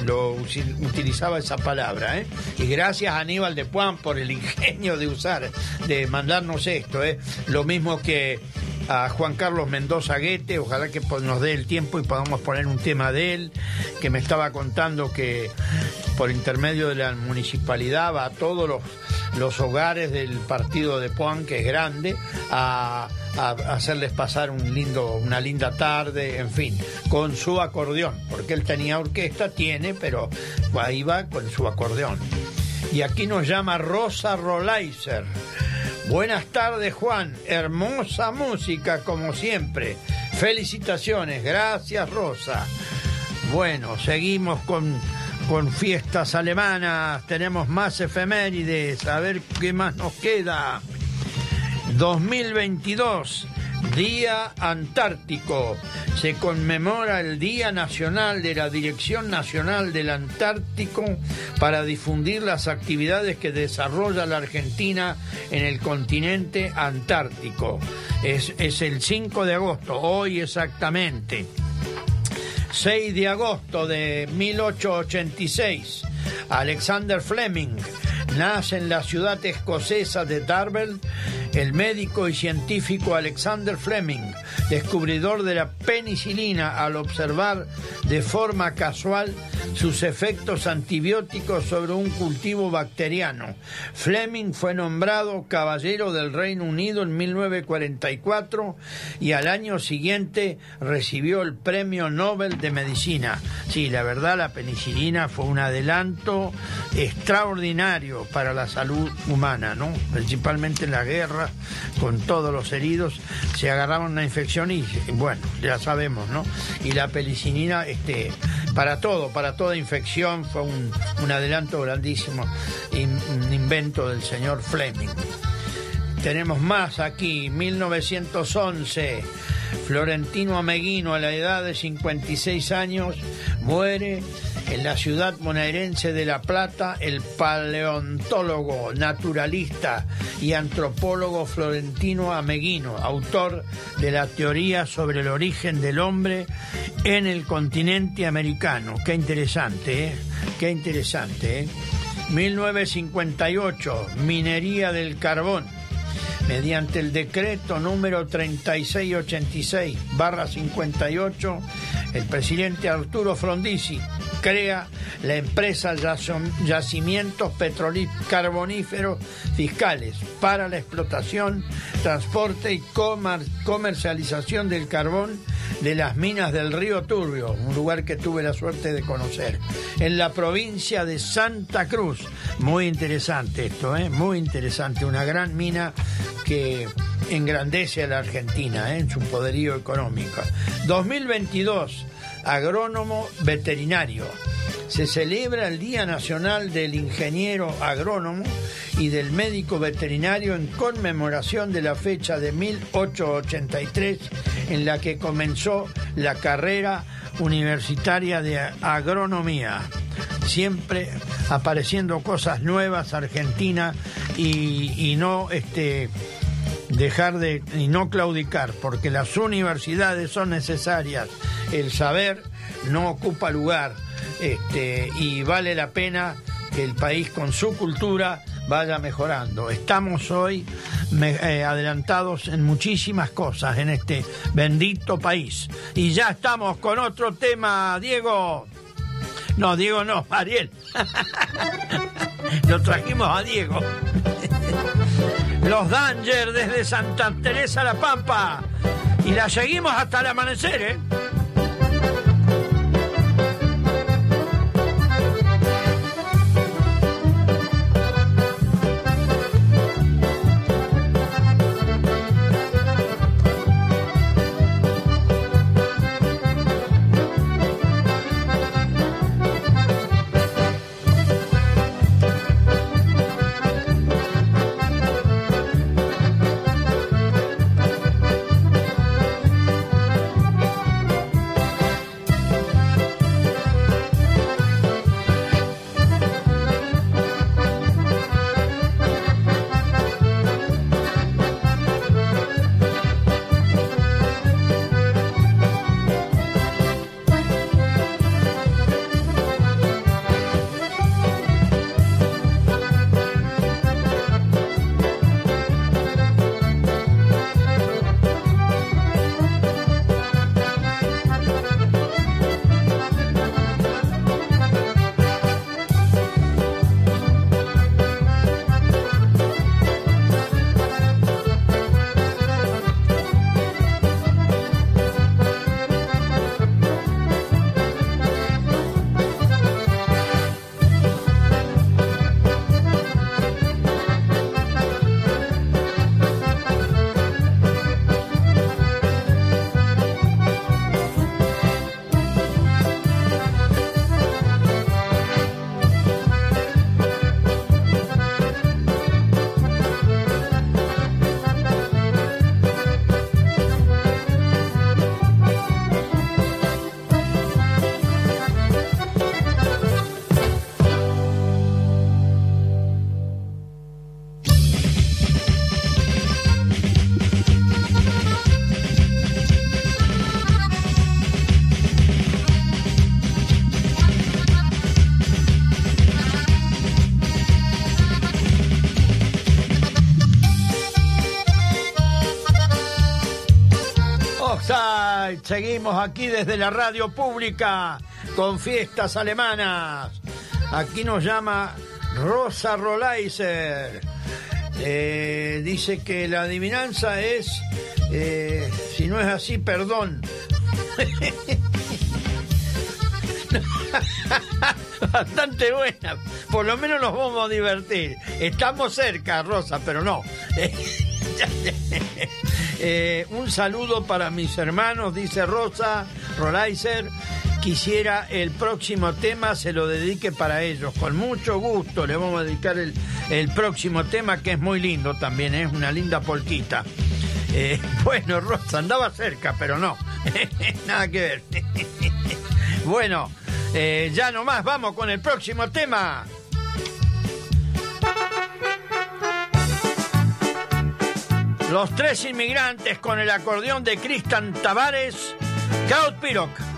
utilizaba esa palabra. ¿eh? Y gracias a Aníbal de Puan por el ingenio de usar, de mandarnos esto. ¿eh? Lo mismo que a Juan Carlos Mendoza Guete, ojalá que nos dé el tiempo y podamos poner un tema de él, que me estaba contando que por intermedio de la municipalidad va a todos los, los hogares del partido de Puan, que es grande, a hacerles pasar un lindo, una linda tarde, en fin, con su acordeón, porque él tenía orquesta, tiene, pero ahí va con su acordeón. Y aquí nos llama Rosa Rolaiser. Buenas tardes, Juan. Hermosa música, como siempre. Felicitaciones. Gracias, Rosa. Bueno, seguimos con, con fiestas alemanas. Tenemos más efemérides. A ver qué más nos queda. 2022, Día Antártico. Se conmemora el Día Nacional de la Dirección Nacional del Antártico para difundir las actividades que desarrolla la Argentina en el continente antártico. Es, es el 5 de agosto, hoy exactamente. 6 de agosto de 1886, Alexander Fleming nace en la ciudad escocesa de Darvel el médico y científico Alexander Fleming, descubridor de la penicilina al observar de forma casual sus efectos antibióticos sobre un cultivo bacteriano. Fleming fue nombrado caballero del Reino Unido en 1944 y al año siguiente recibió el Premio Nobel de Medicina. Sí, la verdad la penicilina fue un adelanto extraordinario para la salud humana, ¿no? Principalmente en la guerra, con todos los heridos, se agarraban una infección y bueno, ya sabemos, ¿no? Y la penicilina, este, para todo, para toda infección, fue un, adelanto grandísimo, un invento del señor Fleming. Tenemos más aquí, 1911. Florentino Ameguino, a la edad de 56 años, muere en la ciudad bonaerense de La Plata el paleontólogo, naturalista y antropólogo Florentino Ameguino, autor de la teoría sobre el origen del hombre en el continente americano. Qué interesante, ¿eh? Qué interesante, ¿eh? 1958, minería del carbón mediante el decreto número 3686-58, el presidente Arturo Frondizi crea la empresa Yacimientos Carboníferos Fiscales para la explotación, transporte y comercialización del carbón de las minas del río Turbio, un lugar que tuve la suerte de conocer, en la provincia de Santa Cruz. Muy interesante esto, ¿eh? muy interesante, una gran mina que engrandece a la Argentina ¿eh? en su poderío económico. 2022, agrónomo veterinario. Se celebra el Día Nacional del Ingeniero Agrónomo y del Médico Veterinario en conmemoración de la fecha de 1883 en la que comenzó la carrera universitaria de agronomía. Siempre apareciendo cosas nuevas, Argentina, y, y no este, dejar de y no claudicar, porque las universidades son necesarias, el saber no ocupa lugar, este, y vale la pena que el país con su cultura vaya mejorando. Estamos hoy eh, adelantados en muchísimas cosas en este bendito país. Y ya estamos con otro tema, Diego. No, Diego no, Ariel. Lo trajimos a Diego. Los Danger desde Santa Teresa La Pampa. Y la seguimos hasta el amanecer, ¿eh? Seguimos aquí desde la radio pública con fiestas alemanas. Aquí nos llama Rosa Rolaiser. Eh, dice que la adivinanza es, eh, si no es así, perdón. Bastante buena. Por lo menos nos vamos a divertir. Estamos cerca, Rosa, pero no. Eh, un saludo para mis hermanos, dice Rosa Rolaiser. Quisiera el próximo tema se lo dedique para ellos. Con mucho gusto le vamos a dedicar el, el próximo tema que es muy lindo también, es una linda polquita. Eh, bueno, Rosa, andaba cerca, pero no. Nada que ver. bueno, eh, ya nomás vamos con el próximo tema. Los tres inmigrantes con el acordeón de Cristian Tavares, Kraut Pirok.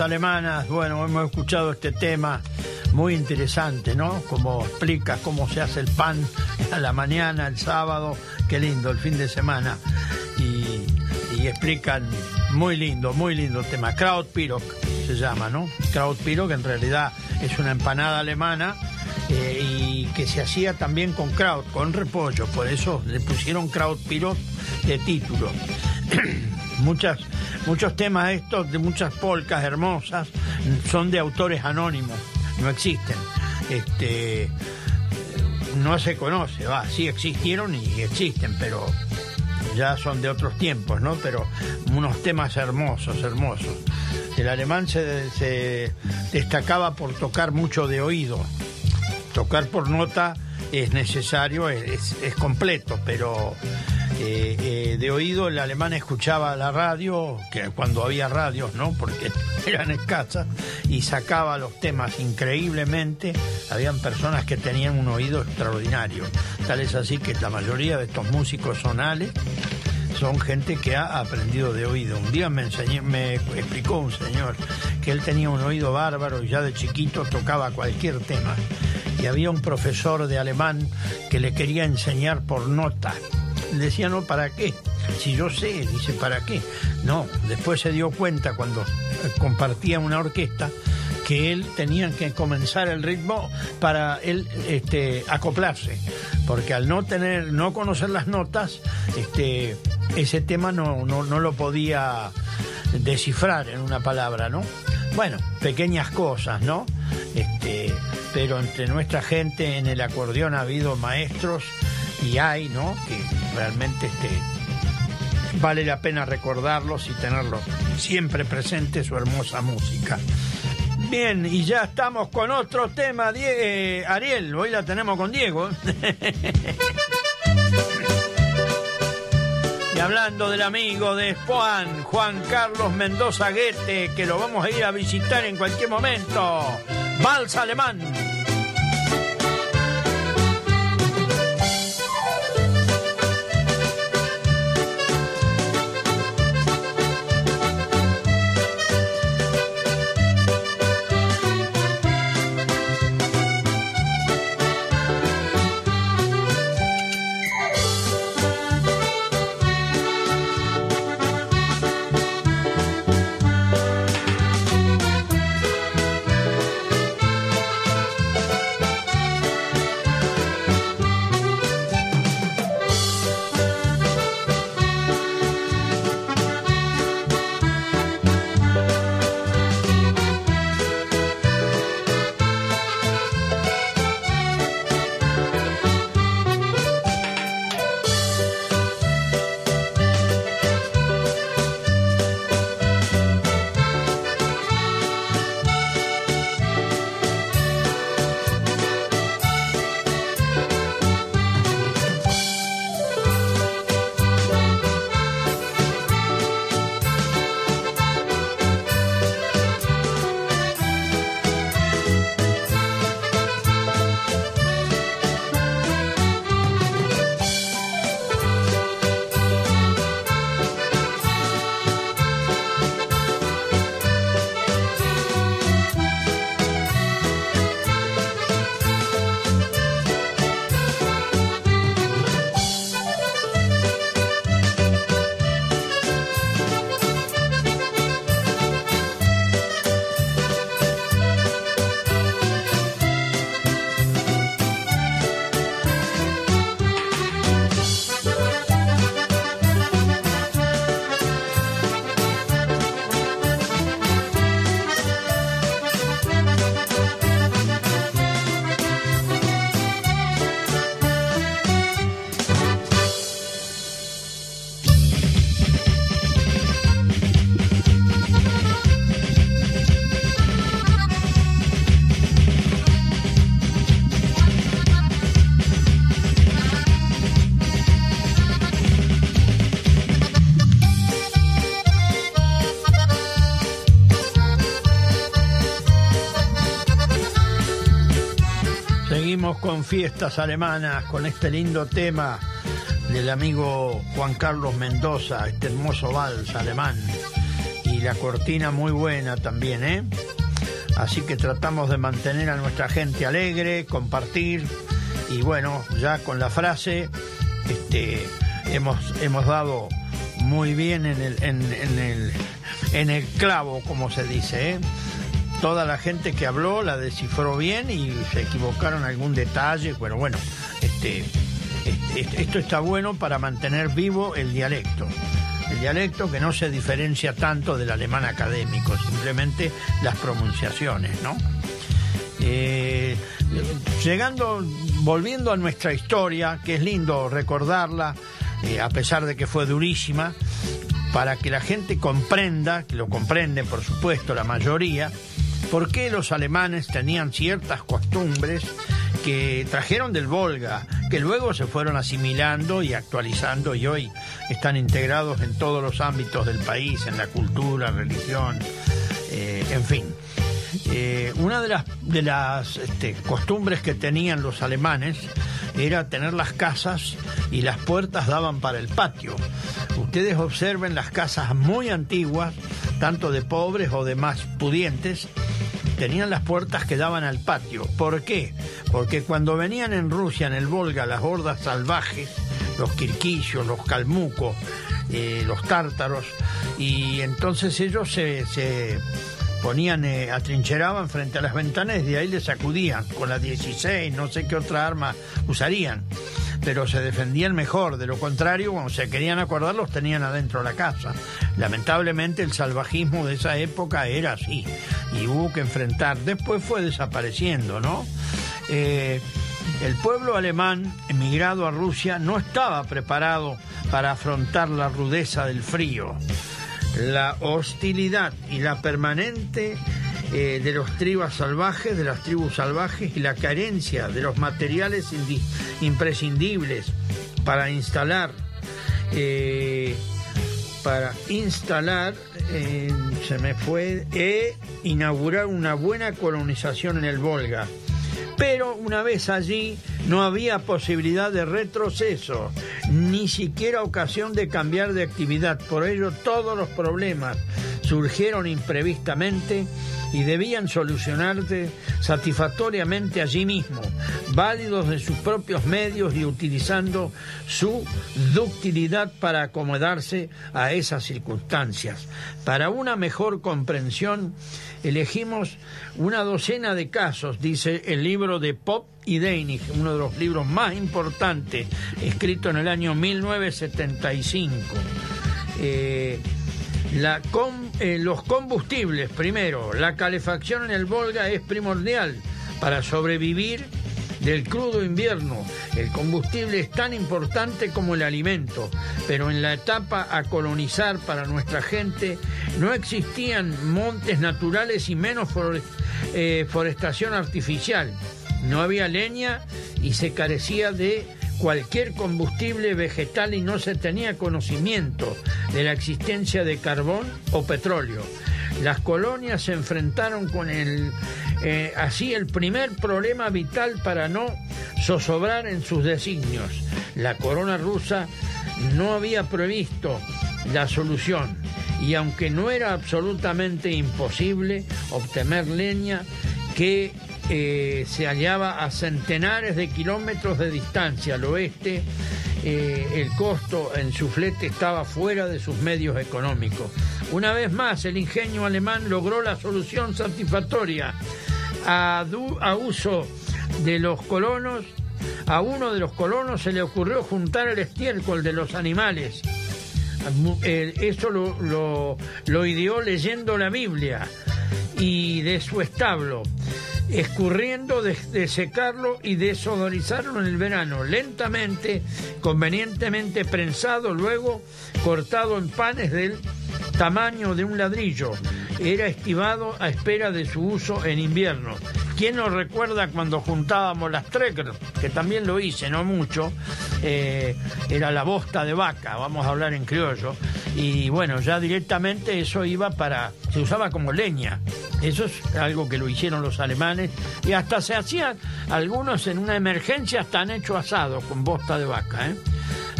Alemanas. Bueno, hemos escuchado este tema muy interesante, ¿no? Como explica cómo se hace el pan a la mañana, el sábado, qué lindo, el fin de semana. Y, explican muy lindo, muy lindo el tema. Krautpirog se llama, ¿no? Krautpirog en realidad es una empanada alemana eh, y que se hacía también con kraut, con repollo. Por eso le pusieron Krautpirog de título. Muchas, muchos temas estos de muchas polcas hermosas son de autores anónimos, no existen. Este, no se conoce, va, sí existieron y existen, pero ya son de otros tiempos, ¿no? Pero unos temas hermosos, hermosos. El alemán se, destacaba por tocar mucho de oído. Tocar por nota es necesario, es, es completo, pero eh, eh, de oído el alemán escuchaba la radio, que cuando había radios, ¿no? Porque eran escasas, y sacaba los temas increíblemente. Habían personas que tenían un oído extraordinario. Tal es así que la mayoría de estos músicos sonales son gente que ha aprendido de oído. Un día me enseñé, me explicó un señor que él tenía un oído bárbaro y ya de chiquito tocaba cualquier tema. Y había un profesor de alemán que le quería enseñar por nota. Decía, no, ¿para qué? Si yo sé, dice, ¿para qué? No, después se dio cuenta cuando eh, compartía una orquesta que él tenía que comenzar el ritmo para él este, acoplarse, porque al no tener, no conocer las notas, este, ese tema no, no, no lo podía descifrar en una palabra, ¿no? Bueno, pequeñas cosas, ¿no? Este, pero entre nuestra gente en el acordeón ha habido maestros y hay, ¿no? Que realmente este, vale la pena recordarlos y tenerlos siempre presente su hermosa música. Bien, y ya estamos con otro tema, eh, Ariel, hoy la tenemos con Diego. y hablando del amigo de Juan, Juan Carlos Mendoza Guete, que lo vamos a ir a visitar en cualquier momento. Vals Alemán. Con fiestas alemanas, con este lindo tema del amigo Juan Carlos Mendoza, este hermoso vals alemán. Y la cortina muy buena también, ¿eh? Así que tratamos de mantener a nuestra gente alegre, compartir y bueno, ya con la frase este, hemos, hemos dado muy bien en el, en, el, en el clavo, como se dice. ¿eh? Toda la gente que habló la descifró bien y se equivocaron algún detalle, pero bueno, este, este, esto está bueno para mantener vivo el dialecto. El dialecto que no se diferencia tanto del alemán académico, simplemente las pronunciaciones, ¿no? Eh, llegando, volviendo a nuestra historia, que es lindo recordarla, eh, a pesar de que fue durísima, para que la gente comprenda, que lo comprenden por supuesto la mayoría, por qué los alemanes tenían ciertas costumbres que trajeron del Volga, que luego se fueron asimilando y actualizando y hoy están integrados en todos los ámbitos del país, en la cultura, religión, eh, en fin. Eh, una de las, este, costumbres que tenían los alemanes era tener las casas y las puertas daban para el patio. Ustedes observen las casas muy antiguas, tanto de pobres o de más pudientes, tenían las puertas que daban al patio. ¿Por qué? Porque cuando venían en Rusia, en el Volga, las hordas salvajes, los quirquillos, los calmucos, eh, los tártaros, y entonces ellos se, se ponían, eh, atrincheraban frente a las ventanas y de ahí les sacudían con la 16, no sé qué otra arma usarían, pero se defendían mejor, de lo contrario, cuando se querían acordar los tenían adentro de la casa. Lamentablemente el salvajismo de esa época era así y hubo que enfrentar, después fue desapareciendo, ¿no? Eh, el pueblo alemán emigrado a Rusia no estaba preparado para afrontar la rudeza del frío la hostilidad y la permanente eh, de los tribus salvajes, de las tribus salvajes y la carencia de los materiales indi- imprescindibles para instalar eh, para instalar eh, se me fue e inaugurar una buena colonización en el Volga pero una vez allí no había posibilidad de retroceso, ni siquiera ocasión de cambiar de actividad. Por ello todos los problemas surgieron imprevistamente y debían solucionarse satisfactoriamente allí mismo, válidos de sus propios medios y utilizando su ductilidad para acomodarse a esas circunstancias. Para una mejor comprensión, elegimos una docena de casos, dice el libro de Pop y Deinig, uno de los libros más importantes, escrito en el año 1975. Eh, eh, los combustibles, primero, la calefacción en el Volga es primordial para sobrevivir del crudo invierno. El combustible es tan importante como el alimento, pero en la etapa a colonizar para nuestra gente no existían montes naturales y menos eh, forestación artificial. No había leña y se carecía de cualquier combustible vegetal y no se tenía conocimiento de la existencia de carbón o petróleo. Las colonias se enfrentaron con el, eh, así el primer problema vital para no zozobrar en sus designios. La corona rusa no había previsto la solución y aunque no era absolutamente imposible obtener leña que eh, se hallaba a centenares de kilómetros de distancia al oeste, eh, el costo en su flete estaba fuera de sus medios económicos. Una vez más, el ingenio alemán logró la solución satisfactoria a, uso de los colonos. A uno de los colonos se le ocurrió juntar el estiércol de los animales. Eso lo ideó leyendo la Biblia y de su establo, escurriendo de, secarlo y desodorizarlo en el verano, lentamente, convenientemente prensado, luego cortado en panes del tamaño de un ladrillo. Era estivado a espera de su uso en invierno. ¿Quién nos recuerda cuando juntábamos las trekker? Que también lo hice, no mucho. Eh, era la bosta de vaca, vamos a hablar en criollo. Y bueno, ya directamente eso iba para. se usaba como leña. Eso es algo que lo hicieron los alemanes. Y hasta se hacían algunos en una emergencia, hasta han hecho asado con bosta de vaca. ¿eh?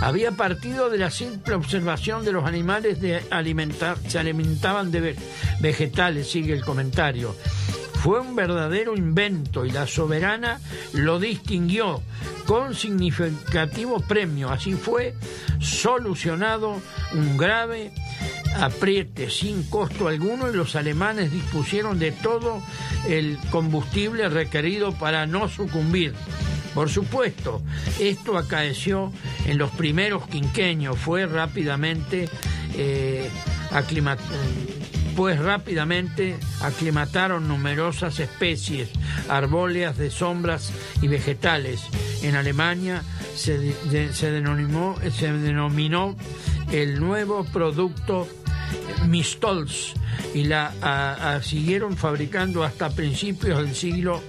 había partido de la simple observación de los animales de alimentar, se alimentaban de ve- vegetales, sigue el comentario. Fue un verdadero invento y la soberana lo distinguió con significativo premio. Así fue solucionado un grave apriete sin costo alguno y los alemanes dispusieron de todo el combustible requerido para no sucumbir. Por supuesto, esto acaeció en los primeros quinquenios, fue rápidamente eh, aclimat- pues rápidamente aclimataron numerosas especies arbóleas de sombras y vegetales. En Alemania se, se denominó, se denominó el nuevo producto Mistolz y la siguieron fabricando hasta principios del siglo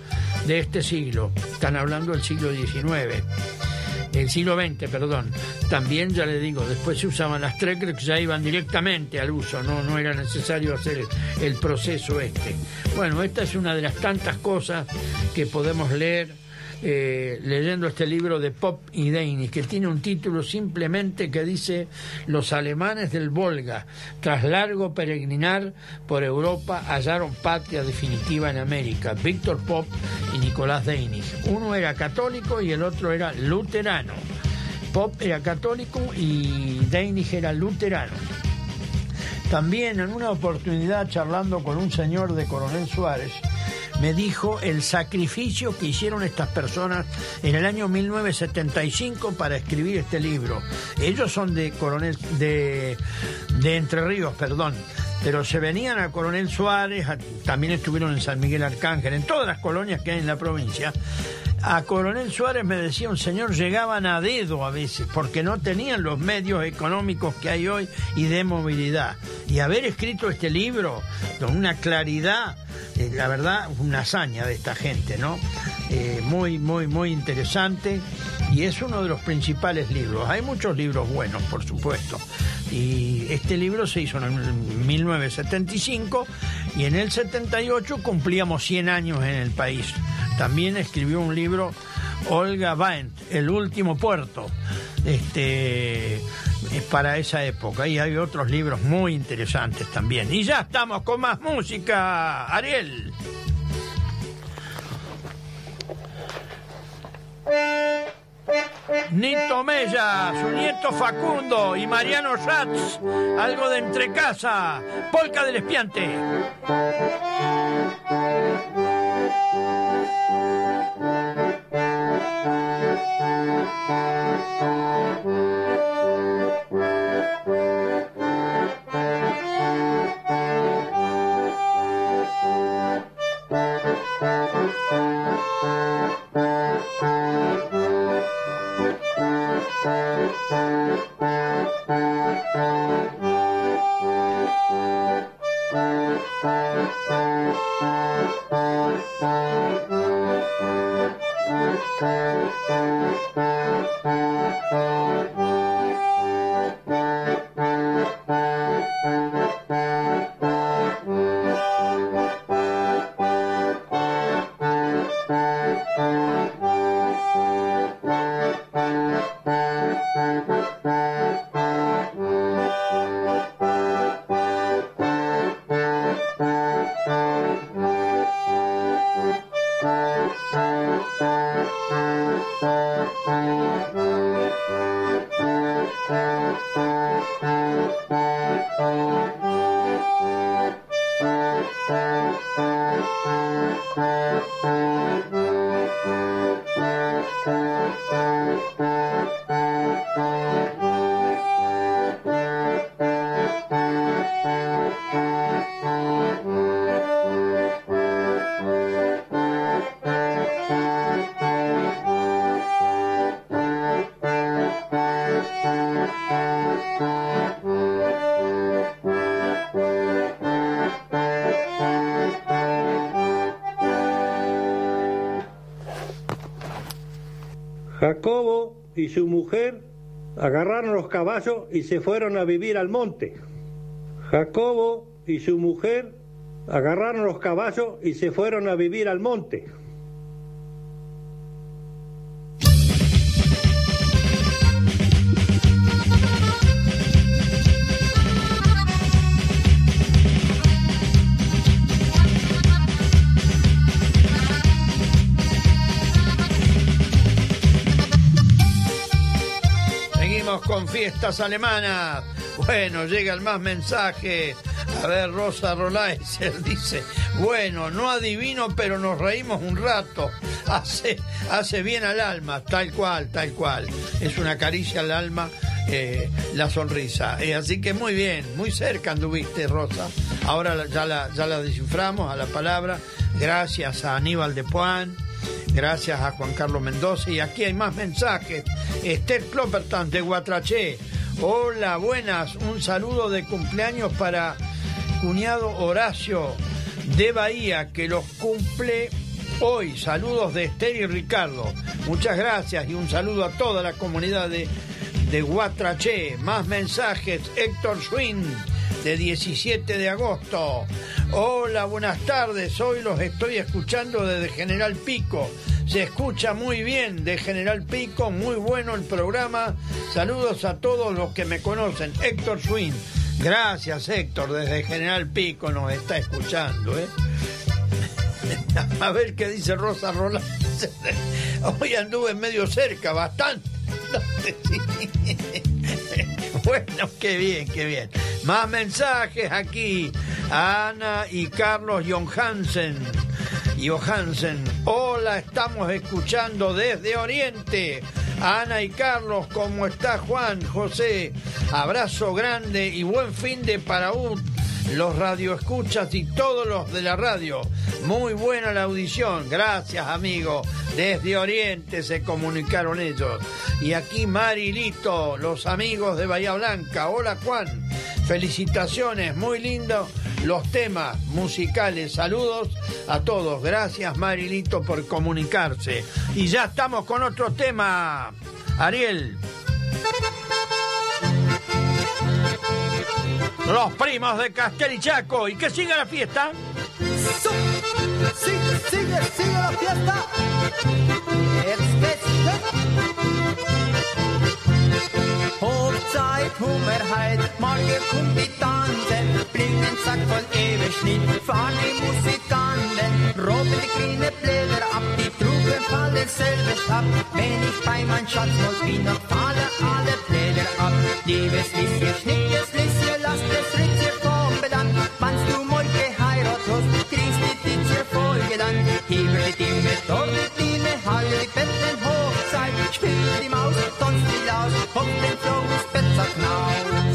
de este siglo. Están hablando del siglo XIX el siglo XX, perdón. También, ya le digo, después se usaban las Trekker que ya iban directamente al uso, no, no era necesario hacer el, el proceso este. Bueno, esta es una de las tantas cosas que podemos leer eh, leyendo este libro de Pop y Deinis, que tiene un título simplemente que dice Los alemanes del Volga, tras largo peregrinar por Europa, hallaron patria definitiva en América. Víctor Pop y Nicolás Deinis. Uno era católico y el otro era luterano. Pop era católico y Deinis era luterano. También en una oportunidad charlando con un señor de Coronel Suárez, me dijo el sacrificio que hicieron estas personas en el año 1975 para escribir este libro. Ellos son de Coronel de, Entre Ríos, perdón, pero se venían a Coronel Suárez, también estuvieron en San Miguel Arcángel, en todas las colonias que hay en la provincia. A Coronel Suárez me decía un señor, llegaban a dedo a veces, porque no tenían los medios económicos que hay hoy y de movilidad. Y haber escrito este libro con una claridad, eh, la verdad, una hazaña de esta gente, ¿no? Eh, muy, muy, muy interesante. Y es uno de los principales libros. Hay muchos libros buenos, por supuesto. Y este libro se hizo en el 1975 y en el 78 cumplíamos 100 años en el país. También escribió un libro Olga Baent, El último puerto, este, es para esa época. Y hay otros libros muy interesantes también. Y ya estamos con más música, Ariel. Nito Mella, su nieto Facundo y Mariano Schatz, algo de entre casa, Polca del Espiante. Y su mujer agarraron los caballos y se fueron a vivir al monte. Jacobo y su mujer agarraron los caballos y se fueron a vivir al monte. Fiestas alemanas. Bueno, llega el más mensaje. A ver, Rosa Rolaiser dice, bueno, no adivino, pero nos reímos un rato. Hace, hace bien al alma, tal cual, tal cual. Es una caricia al alma eh, la sonrisa. Eh, así que muy bien, muy cerca anduviste, Rosa. Ahora ya la, ya la desciframos a la palabra. Gracias a Aníbal de Puan. Gracias a Juan Carlos Mendoza. Y aquí hay más mensajes. Esther Clopperton de Guatraché. Hola, buenas. Un saludo de cumpleaños para cuñado Horacio de Bahía, que los cumple hoy. Saludos de Esther y Ricardo. Muchas gracias y un saludo a toda la comunidad de, de Guatraché. Más mensajes. Héctor Swin de 17 de agosto. Hola, buenas tardes. Hoy los estoy escuchando desde General Pico. Se escucha muy bien de General Pico, muy bueno el programa. Saludos a todos los que me conocen. Héctor Swin. Gracias, Héctor, desde General Pico nos está escuchando, ¿eh? A ver qué dice Rosa Roland. Hoy anduve medio cerca, bastante. Bueno, qué bien, qué bien. Más mensajes aquí. Ana y Carlos Johansen. Johansen. Hola, estamos escuchando desde Oriente. Ana y Carlos, ¿cómo está Juan? José, abrazo grande y buen fin de para los radioescuchas y todos los de la radio. Muy buena la audición. Gracias, amigo. Desde Oriente se comunicaron ellos. Y aquí Marilito, los amigos de Bahía Blanca. Hola, Juan. Felicitaciones, muy lindo los temas musicales. Saludos a todos. Gracias, Marilito, por comunicarse. Y ya estamos con otro tema. Ariel. Los primos de Castel y Chaco. Y que siga la fiesta. Sigue, sigue, sigue la fiesta. Geht's Hochzeit, Hummerheit, morgen kommt die Tante, bringen Sack voll Eberschnitt, fahren die Musikanten, roben die Blätter ab, die Schule fahr selbe Stab. Wenn ich bei meinem Schatz muss wieder, falle alle Pläne ab. Liebes Lisse, schnees Lisse, lass das Ritze vom Bedank. Wannst du mal geheiratet kriegst du die Titze voll Hier wird die Methode, die mir halle, betten Hochzeit. Spiel die Maus, tanz die Laus, hopp den Floh, Betzer knau.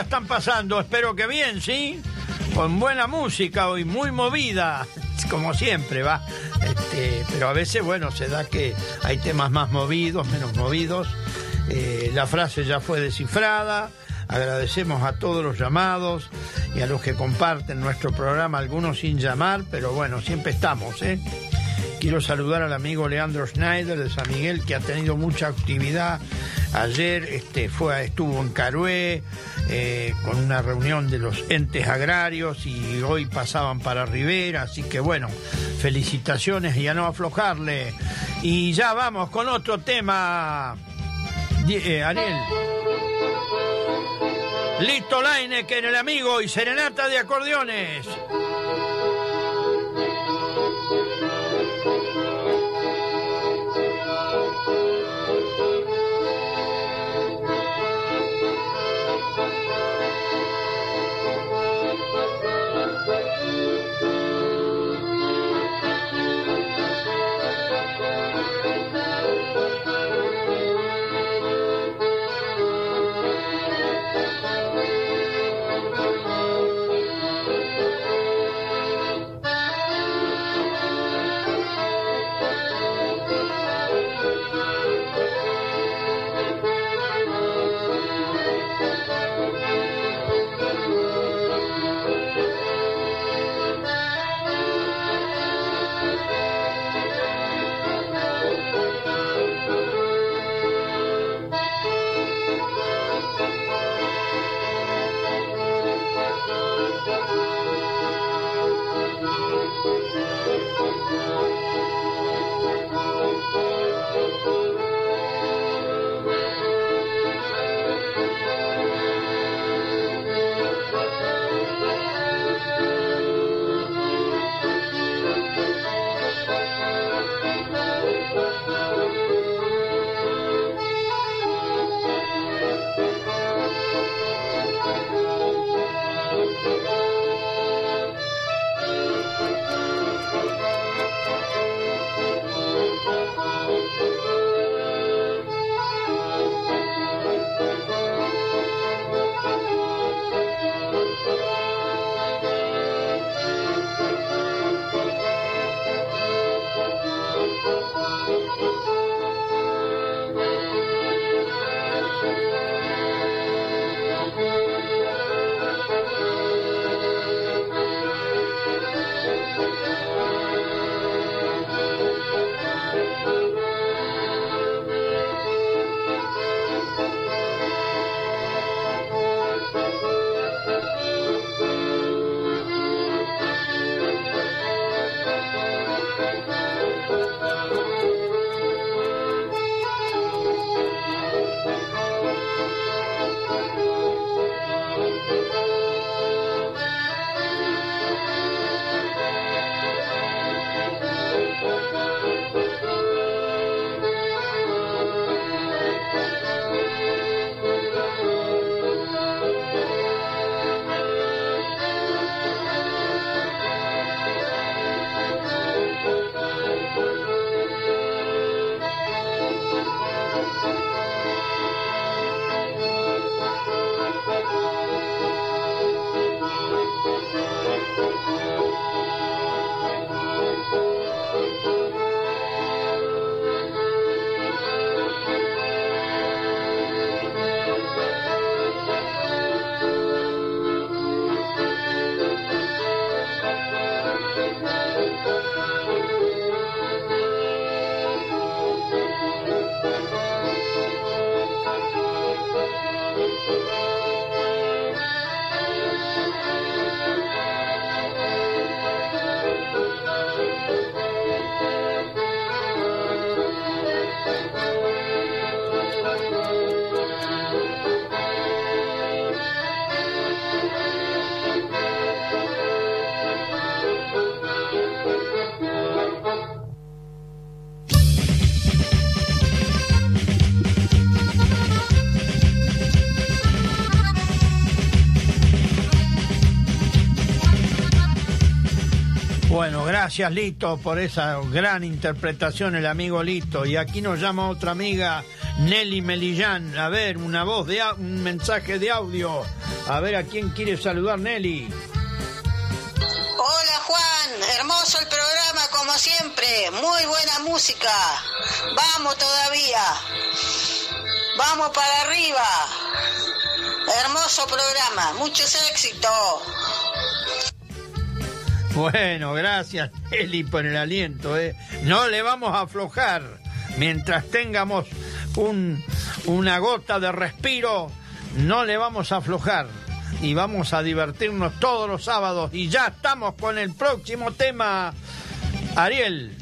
Están pasando? Espero que bien, ¿sí? Con buena música hoy, muy movida, como siempre, va. Este, pero a veces, bueno, se da que hay temas más movidos, menos movidos. Eh, la frase ya fue descifrada. Agradecemos a todos los llamados y a los que comparten nuestro programa, algunos sin llamar, pero bueno, siempre estamos, ¿eh? Quiero saludar al amigo Leandro Schneider de San Miguel, que ha tenido mucha actividad. Ayer este, fue, estuvo en Carué eh, con una reunión de los entes agrarios y hoy pasaban para Rivera, así que bueno, felicitaciones y a no aflojarle. Y ya vamos con otro tema, eh, Ariel. Listo Laine, en el amigo y serenata de acordeones. Gracias Lito por esa gran interpretación, el amigo Lito. Y aquí nos llama otra amiga, Nelly Melillán. A ver, una voz de un mensaje de audio. A ver a quién quiere saludar Nelly. Hola Juan, hermoso el programa como siempre, muy buena música. Vamos todavía. Vamos para arriba. Hermoso programa, muchos éxitos. Bueno, gracias Nelly por el aliento. ¿eh? No le vamos a aflojar. Mientras tengamos un, una gota de respiro, no le vamos a aflojar. Y vamos a divertirnos todos los sábados. Y ya estamos con el próximo tema. Ariel.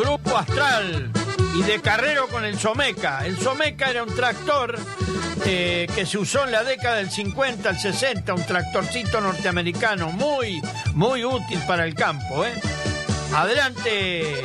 Grupo Astral y de carrero con el Someca. El Someca era un tractor eh, que se usó en la década del 50, el 60, un tractorcito norteamericano muy, muy útil para el campo. ¿eh? Adelante.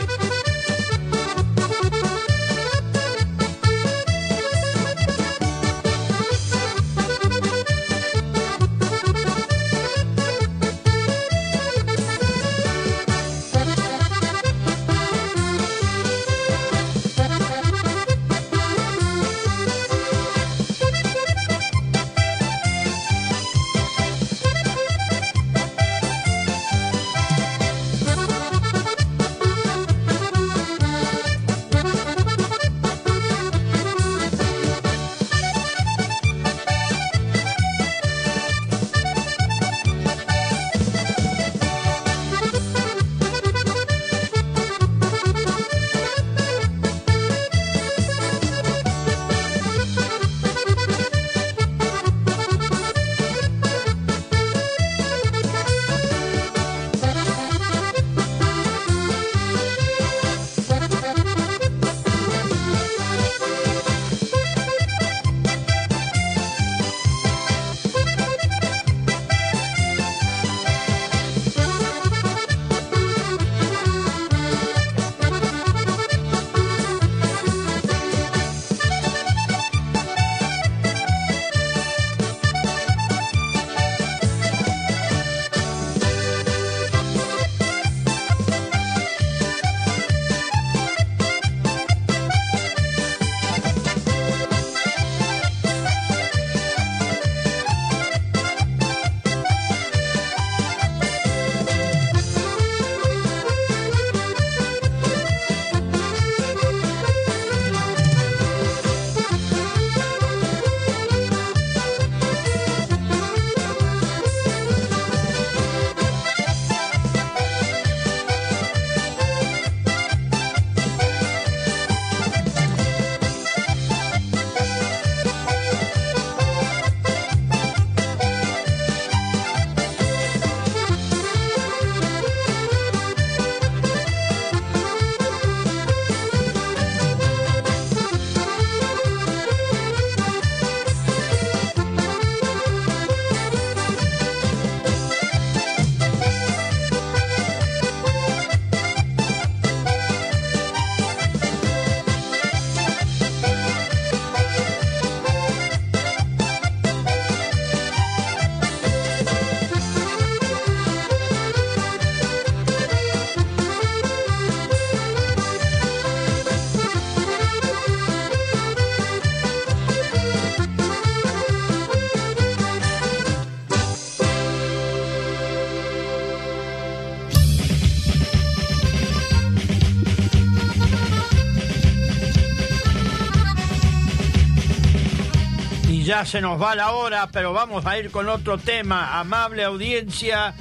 Se nos va la hora, pero vamos a ir con otro tema. Amable audiencia,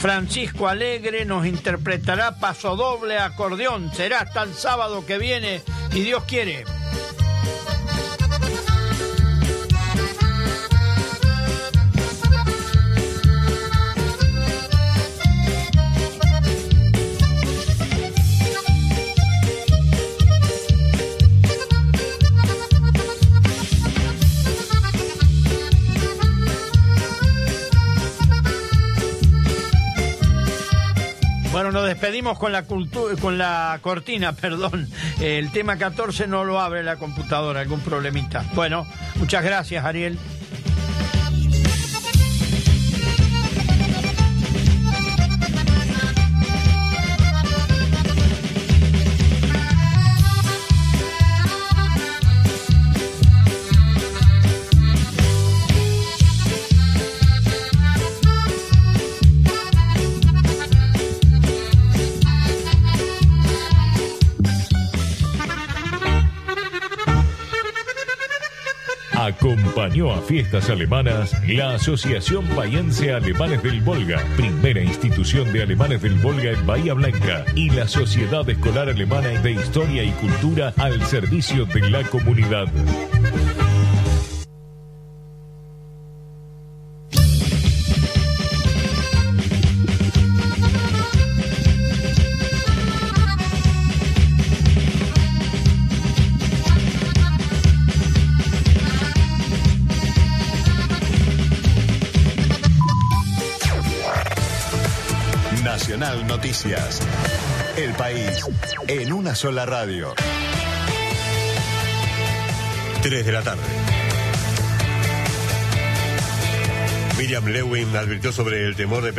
Francisco Alegre nos interpretará paso doble acordeón. Será hasta el sábado que viene, si Dios quiere. Despedimos con la con la cortina, perdón. El tema 14 no lo abre la computadora, algún problemita. Bueno, muchas gracias, Ariel. Fiestas alemanas la Asociación Bahiense Alemanes del Volga, primera institución de alemanes del Volga en Bahía Blanca, y la Sociedad Escolar Alemana de Historia y Cultura al servicio de la comunidad. Noticias. El país en una sola radio. 3 de la tarde. Miriam Lewin advirtió sobre el temor de